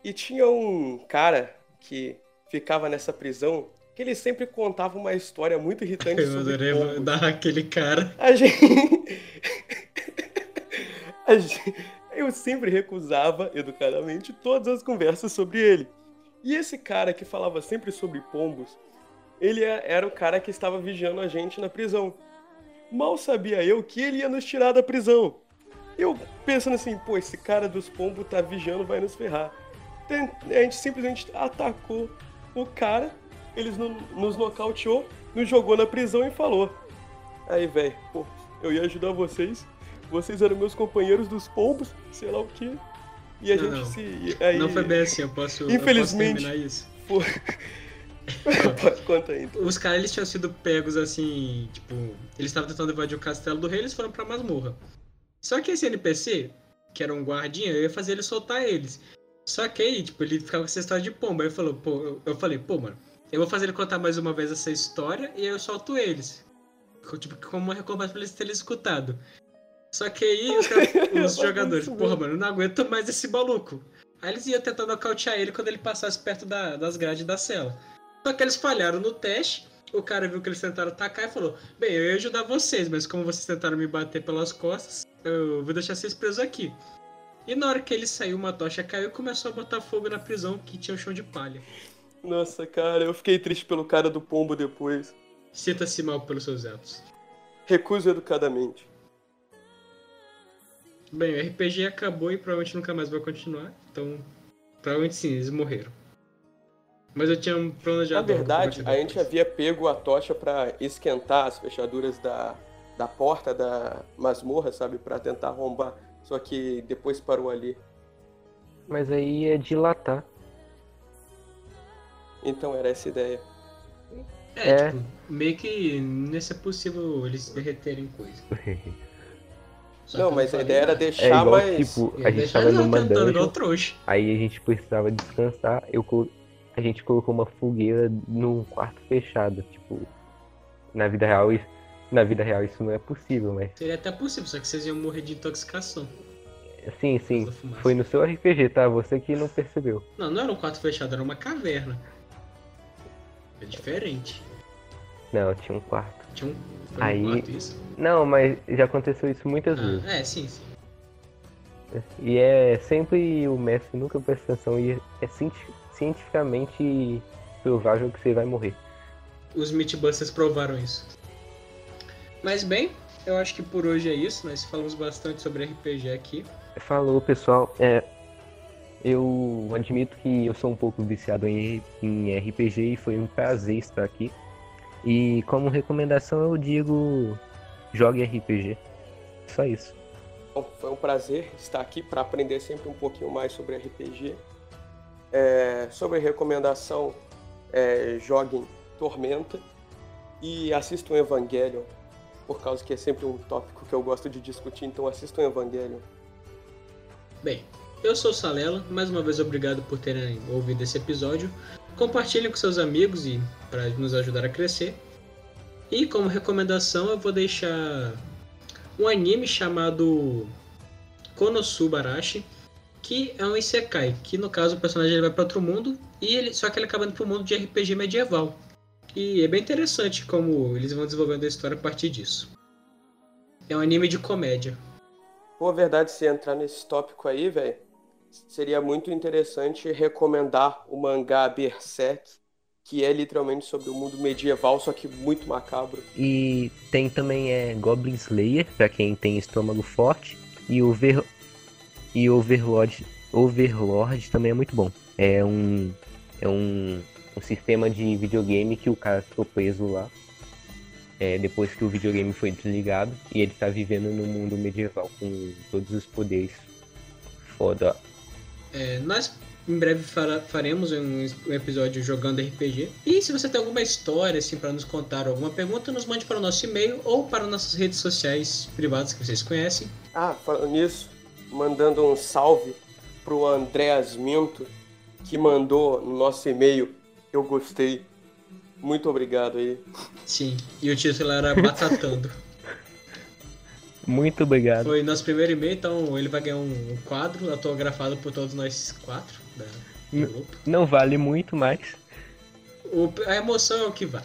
E tinha um cara que ficava nessa prisão que ele sempre contava uma história muito irritante Eu sobre adorei dar aquele cara. A gente... <laughs> a gente- Eu sempre recusava, educadamente, todas as conversas sobre ele. E esse cara que falava sempre sobre pombos, ele é- era o cara que estava vigiando a gente na prisão. Mal sabia eu que ele ia nos tirar da prisão. Eu pensando assim, pô, esse cara dos pombos tá vigiando, vai nos ferrar. A gente simplesmente atacou o cara, eles no- nos nocauteou, nos jogou na prisão e falou: Aí, velho, pô, eu ia ajudar vocês. Vocês eram meus companheiros dos pombos, sei lá o quê. E a Não, gente não. se. Aí, Não foi bem assim, eu posso, eu posso Infelizmente. terminar isso. <laughs> Conta aí. então. Os caras eles tinham sido pegos assim, tipo, eles estavam tentando invadir o castelo do rei, eles foram pra masmorra. Só que esse NPC, que era um guardinha, eu ia fazer ele soltar eles. Só que aí, tipo, ele ficava com essa história de pomba. Aí eu falou, pô, eu, eu falei, pô, mano, eu vou fazer ele contar mais uma vez essa história e aí eu solto eles. Tipo, como uma recompensa pra eles terem escutado. Só que aí <laughs> os, caras- os jogadores, porra, mano, eu não aguento mais esse maluco. Aí eles iam tentando nocautear ele quando ele passasse perto da- das grades da cela. Só que eles falharam no teste. O cara viu que eles tentaram atacar e falou: Bem, eu ia ajudar vocês, mas como vocês tentaram me bater pelas costas, eu vou deixar vocês presos aqui. E na hora que ele saiu, uma tocha caiu e começou a botar fogo na prisão que tinha o chão de palha. Nossa, cara, eu fiquei triste pelo cara do pombo depois. Sinta-se mal pelos seus atos. Recuso educadamente. Bem, o RPG acabou e provavelmente nunca mais vai continuar. Então, provavelmente sim, eles morreram. Mas eu tinha um Na planejado. verdade, algo pra a gente havia pego a tocha pra esquentar as fechaduras da, da porta da masmorra, sabe? Pra tentar arrombar. Só que depois parou ali. Mas aí é dilatar. Então era essa a ideia. É, É. tipo, meio que não é possível eles derreterem coisa. <laughs> Só não, mas a ideia era ah, É deixar igual, mais. tipo, a gente deixar tava dungeon, trouxa. aí a gente precisava descansar, eu colo- a gente colocou uma fogueira num quarto fechado, tipo, na vida real isso, na vida real isso não é possível, mas Seria até possível, só que vocês iam morrer de intoxicação. sim, sim, foi no seu RPG, tá? Você que não percebeu. Não, não era um quarto fechado, era uma caverna. É diferente. Não, tinha um quarto. Tinha um, foi Aí- isso? Não, mas já aconteceu isso muitas vezes. Ah, é, sim, sim. E é sempre o mestre nunca presta atenção e é cienti- cientificamente provável que você vai morrer. Os Mythbusters provaram isso. Mas bem, eu acho que por hoje é isso. Nós falamos bastante sobre RPG aqui. Falou, pessoal. É, eu admito que eu sou um pouco viciado em, em RPG e foi um prazer estar aqui. E como recomendação eu digo jogue RPG. Só isso. Então, foi um prazer estar aqui para aprender sempre um pouquinho mais sobre RPG. É, sobre recomendação, é, joguem Tormenta e assistam Evangelion, por causa que é sempre um tópico que eu gosto de discutir, então assistam Evangelion. Bem, eu sou o Salela. Mais uma vez, obrigado por terem ouvido esse episódio. Compartilhem com seus amigos e para nos ajudar a crescer. E como recomendação, eu vou deixar um anime chamado Konosubarashi, que é um isekai, que no caso o personagem ele vai para outro mundo e ele só que ele acaba indo para o mundo de RPG medieval. E é bem interessante como eles vão desenvolvendo a história a partir disso. É um anime de comédia. Pô, verdade, se entrar nesse tópico aí, velho, seria muito interessante recomendar o mangá Berserk, que é literalmente sobre o mundo medieval, só que muito macabro. E tem também é Goblin Slayer, pra quem tem estômago forte. E Over... e Overlord. Overlord também é muito bom. É um. É um, um sistema de videogame que o cara ficou preso lá. é, depois que o videogame foi desligado. E ele tá vivendo no mundo medieval com todos os poderes. Foda. É, nós em breve faremos um, um episódio jogando RPG. E se você tem alguma história assim para nos contar, alguma pergunta, nos mande para o nosso e-mail ou para nossas redes sociais privadas que vocês conhecem. Ah, falando nisso, mandando um salve pro Andréas Minto, que mandou no nosso e-mail. Eu gostei. Muito obrigado aí. Sim, e o título era Batatando. <laughs> Muito obrigado. Foi nosso primeiro e-mail, então ele vai ganhar um quadro autografado por todos nós quatro da, do grupo. Não vale muito mais. O- a emoção é o que vale.